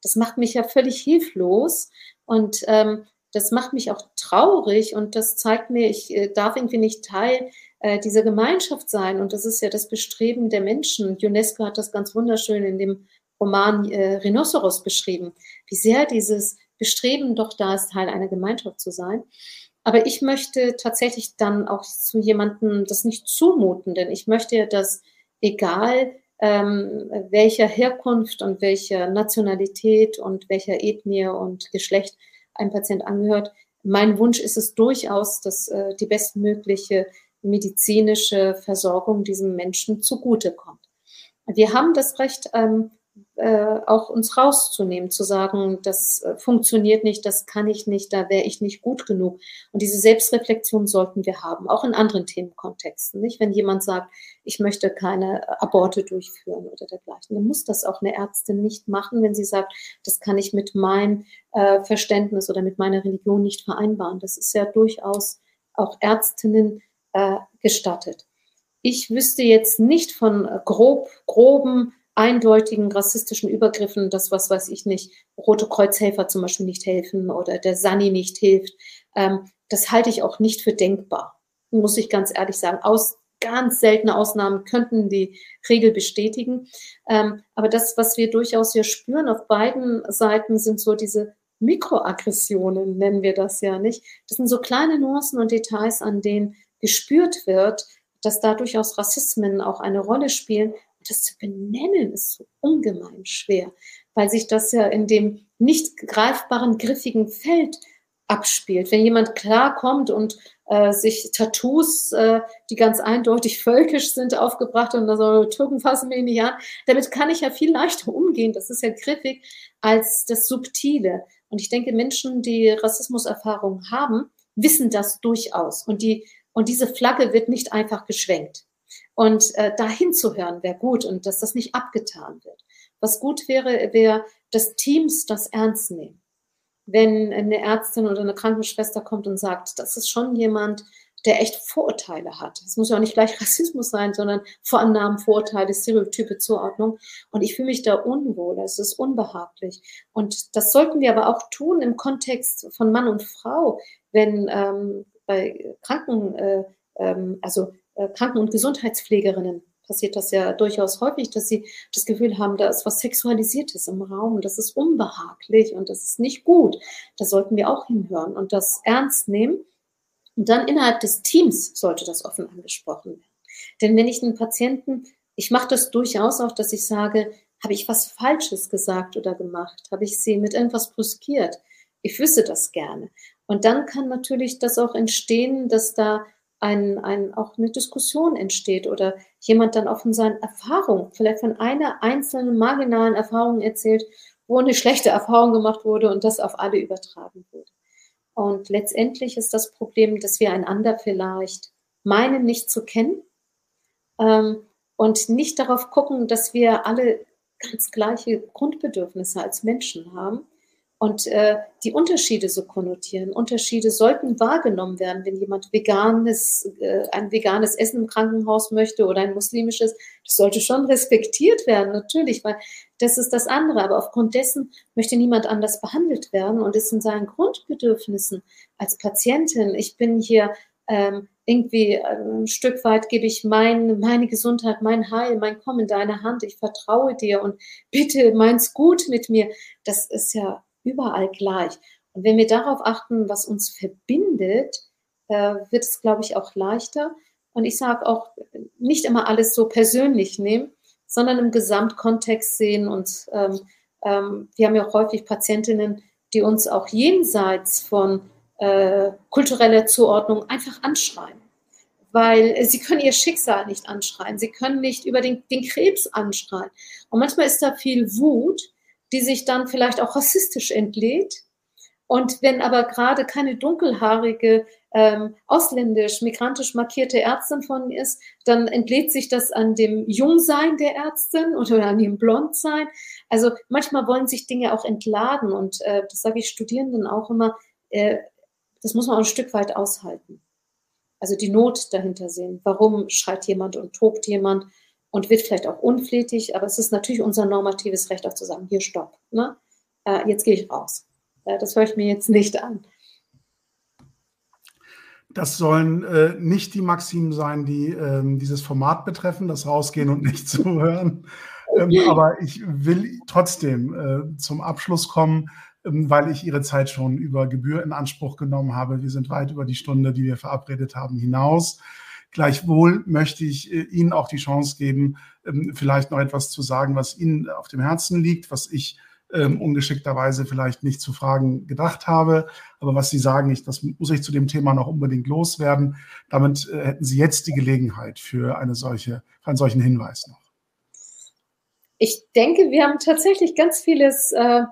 Das macht mich ja völlig hilflos und ähm, das macht mich auch traurig und das zeigt mir, ich äh, darf irgendwie nicht Teil äh, dieser Gemeinschaft sein. Und das ist ja das Bestreben der Menschen. UNESCO hat das ganz wunderschön in dem Roman äh, Rhinoceros beschrieben, wie sehr dieses Bestreben doch da ist, Teil einer Gemeinschaft zu sein. Aber ich möchte tatsächlich dann auch zu jemandem das nicht zumuten, denn ich möchte ja, dass egal ähm, welcher Herkunft und welcher Nationalität und welcher Ethnie und Geschlecht ein Patient angehört, mein Wunsch ist es durchaus, dass äh, die bestmögliche medizinische Versorgung diesem Menschen zugutekommt. Wir haben das Recht, ähm, äh, auch uns rauszunehmen, zu sagen, das äh, funktioniert nicht, das kann ich nicht, da wäre ich nicht gut genug. Und diese Selbstreflexion sollten wir haben, auch in anderen Themenkontexten. Nicht, wenn jemand sagt, ich möchte keine Aborte durchführen oder dergleichen, dann muss das auch eine Ärztin nicht machen, wenn sie sagt, das kann ich mit meinem äh, Verständnis oder mit meiner Religion nicht vereinbaren. Das ist ja durchaus auch Ärztinnen äh, gestattet. Ich wüsste jetzt nicht von grob, groben eindeutigen rassistischen Übergriffen, das was weiß ich nicht, Rote Kreuzhelfer zum Beispiel nicht helfen oder der Sani nicht hilft, ähm, das halte ich auch nicht für denkbar, muss ich ganz ehrlich sagen. Aus ganz seltene Ausnahmen könnten die Regel bestätigen. Ähm, aber das, was wir durchaus hier spüren auf beiden Seiten, sind so diese Mikroaggressionen, nennen wir das ja nicht. Das sind so kleine Nuancen und Details, an denen gespürt wird, dass da durchaus Rassismen auch eine Rolle spielen, das zu benennen ist so ungemein schwer, weil sich das ja in dem nicht greifbaren, griffigen Feld abspielt. Wenn jemand klarkommt und äh, sich Tattoos, äh, die ganz eindeutig völkisch sind, aufgebracht und also Türken fassen mir nicht an, damit kann ich ja viel leichter umgehen. Das ist ja griffig als das Subtile. Und ich denke, Menschen, die Rassismuserfahrung haben, wissen das durchaus. Und die, und diese Flagge wird nicht einfach geschwenkt. Und äh, da hinzuhören wäre gut und dass das nicht abgetan wird. Was gut wäre, wäre, dass Teams das ernst nehmen. Wenn eine Ärztin oder eine Krankenschwester kommt und sagt, das ist schon jemand, der echt Vorurteile hat. Es muss ja auch nicht gleich Rassismus sein, sondern Vorannahmen, Vorurteile, Stereotype, Zuordnung. Und ich fühle mich da unwohl, es ist unbehaglich. Und das sollten wir aber auch tun im Kontext von Mann und Frau, wenn ähm, bei Kranken, äh, ähm, also äh, Kranken- und Gesundheitspflegerinnen passiert das ja durchaus häufig, dass sie das Gefühl haben, da ist was Sexualisiertes im Raum, das ist unbehaglich und das ist nicht gut. Da sollten wir auch hinhören und das ernst nehmen. Und dann innerhalb des Teams sollte das offen angesprochen werden. Denn wenn ich einen Patienten, ich mache das durchaus auch, dass ich sage, habe ich was Falsches gesagt oder gemacht? Habe ich sie mit irgendwas brüskiert? Ich wüsste das gerne. Und dann kann natürlich das auch entstehen, dass da ein, ein, auch eine Diskussion entsteht oder jemand dann auch von seinen Erfahrungen, vielleicht von einer einzelnen marginalen Erfahrung erzählt, wo eine schlechte Erfahrung gemacht wurde und das auf alle übertragen wurde. Und letztendlich ist das Problem, dass wir einander vielleicht meinen, nicht zu kennen ähm, und nicht darauf gucken, dass wir alle ganz gleiche Grundbedürfnisse als Menschen haben und äh, die Unterschiede so konnotieren. Unterschiede sollten wahrgenommen werden, wenn jemand veganes, äh, ein veganes Essen im Krankenhaus möchte oder ein muslimisches. Das sollte schon respektiert werden, natürlich, weil das ist das andere. Aber aufgrund dessen möchte niemand anders behandelt werden und ist in seinen Grundbedürfnissen als Patientin. Ich bin hier ähm, irgendwie äh, ein Stück weit gebe ich mein, meine Gesundheit, mein Heil, mein Kommen in deine Hand. Ich vertraue dir und bitte meins gut mit mir. Das ist ja überall gleich. Und wenn wir darauf achten, was uns verbindet, äh, wird es, glaube ich, auch leichter. Und ich sage auch, nicht immer alles so persönlich nehmen, sondern im Gesamtkontext sehen. Und ähm, ähm, wir haben ja auch häufig Patientinnen, die uns auch jenseits von äh, kultureller Zuordnung einfach anschreien. Weil sie können ihr Schicksal nicht anschreien, sie können nicht über den, den Krebs anschreien. Und manchmal ist da viel Wut, die sich dann vielleicht auch rassistisch entlädt. Und wenn aber gerade keine dunkelhaarige, ähm, ausländisch, migrantisch markierte Ärztin von ist, dann entlädt sich das an dem Jungsein der Ärztin oder an dem Blondsein. Also manchmal wollen sich Dinge auch entladen und äh, das sage ich Studierenden auch immer, äh, das muss man auch ein Stück weit aushalten. Also die Not dahinter sehen. Warum schreit jemand und tobt jemand? Und wird vielleicht auch unflätig, aber es ist natürlich unser normatives Recht auch zu sagen, hier stopp, ne? Äh, jetzt gehe ich raus. Äh, das höre ich mir jetzt nicht an. Das sollen äh, nicht die Maximen sein, die ähm, dieses Format betreffen, das Rausgehen und nicht zuhören. Ähm, aber ich will trotzdem äh, zum Abschluss kommen, ähm, weil ich Ihre Zeit schon über Gebühr in Anspruch genommen habe. Wir sind weit über die Stunde, die wir verabredet haben, hinaus. Gleichwohl möchte ich äh, Ihnen auch die Chance geben, ähm, vielleicht noch etwas zu sagen, was Ihnen auf dem Herzen liegt, was ich ähm, ungeschickterweise vielleicht nicht zu fragen gedacht habe. Aber was Sie sagen, ich, das muss ich zu dem Thema noch unbedingt loswerden. Damit äh, hätten Sie jetzt die Gelegenheit für eine solche, für einen solchen Hinweis noch. ich denke, wir haben tatsächlich ganz vieles äh,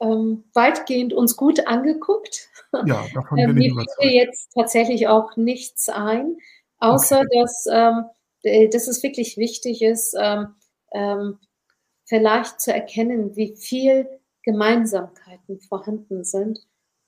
ähm, weitgehend uns gut angeguckt. Ja, davon bin ich überzeugt. Mir jetzt tatsächlich auch nichts ein, außer okay. dass, ähm, dass es wirklich wichtig ist, ähm, ähm, vielleicht zu erkennen, wie viel Gemeinsamkeiten vorhanden sind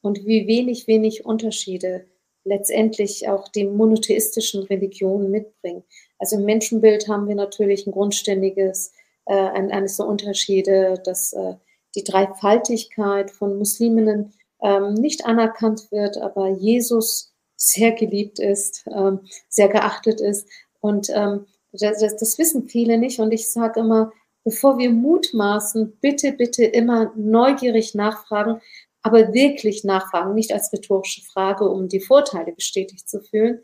und wie wenig, wenig Unterschiede letztendlich auch die monotheistischen Religionen mitbringen. Also im Menschenbild haben wir natürlich ein grundständiges, äh, eines der Unterschiede, dass äh, die Dreifaltigkeit von Musliminnen ähm, nicht anerkannt wird, aber Jesus sehr geliebt ist, ähm, sehr geachtet ist. Und ähm, das, das, wissen viele nicht. Und ich sage immer, bevor wir mutmaßen, bitte, bitte immer neugierig nachfragen, aber wirklich nachfragen, nicht als rhetorische Frage, um die Vorteile bestätigt zu fühlen.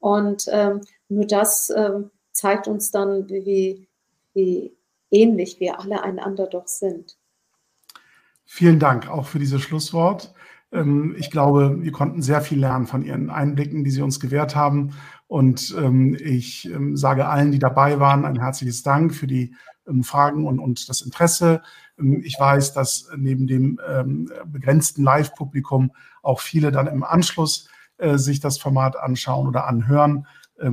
Und ähm, nur das ähm, zeigt uns dann, wie, wie ähnlich wir alle einander doch sind. Vielen Dank auch für dieses Schlusswort. Ähm, ich glaube, wir konnten sehr viel lernen von Ihren Einblicken, die Sie uns gewährt haben. Und ähm, ich ähm, sage allen, die dabei waren, ein herzliches Dank für die Fragen und, und das Interesse. Ich weiß, dass neben dem begrenzten Live-Publikum auch viele dann im Anschluss äh, sich das Format anschauen oder anhören,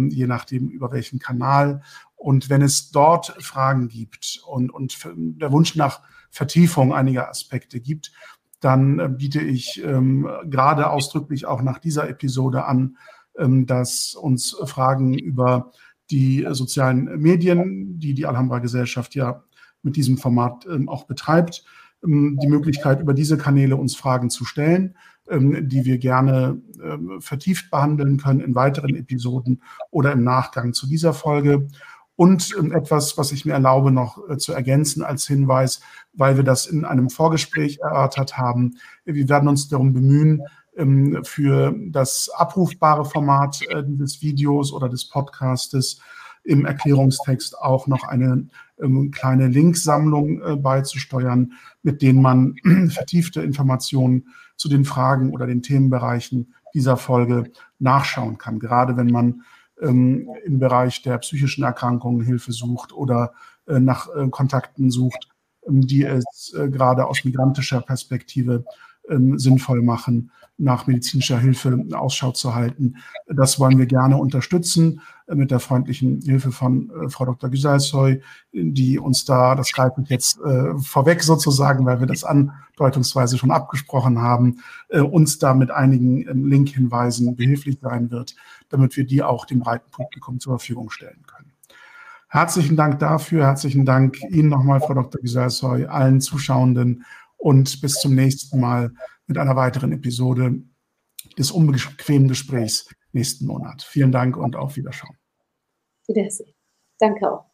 je nachdem über welchen Kanal. Und wenn es dort Fragen gibt und, und der Wunsch nach Vertiefung einiger Aspekte gibt, dann äh, biete ich ähm, gerade ausdrücklich auch nach dieser Episode an, ähm, dass uns Fragen über die sozialen Medien, die die Alhambra Gesellschaft ja mit diesem Format ähm, auch betreibt, ähm, die Möglichkeit, über diese Kanäle uns Fragen zu stellen, ähm, die wir gerne ähm, vertieft behandeln können in weiteren Episoden oder im Nachgang zu dieser Folge. Und ähm, etwas, was ich mir erlaube, noch äh, zu ergänzen als Hinweis, weil wir das in einem Vorgespräch erörtert haben. Wir werden uns darum bemühen, ähm, für das abrufbare Format äh, dieses Videos oder des Podcastes im Erklärungstext auch noch eine ähm, kleine Linksammlung äh, beizusteuern, mit denen man vertiefte Informationen zu den Fragen oder den Themenbereichen dieser Folge nachschauen kann. Gerade wenn man ähm, im Bereich der psychischen Erkrankungen Hilfe sucht oder äh, nach äh, Kontakten sucht, ähm, die es äh, gerade aus migrantischer Perspektive ähm, sinnvoll machen, nach medizinischer Hilfe Ausschau zu halten. Das wollen wir gerne unterstützen äh, mit der freundlichen Hilfe von äh, Frau Dr. Güsalsoy, die uns da, das greife ich jetzt äh, vorweg sozusagen, weil wir das andeutungsweise schon abgesprochen haben, uns da mit einigen ähm, Link-Hinweisen behilflich sein wird, damit wir die auch dem breiten Publikum zur Verfügung stellen können. Herzlichen Dank dafür, herzlichen Dank Ihnen nochmal, Frau Dr. Güsalsoy, allen Zuschauenden und bis zum nächsten Mal mit einer weiteren Episode des unbequemen Gesprächs nächsten Monat. Vielen Dank und auf Wiederschauen. Wiedersehen. Danke auch.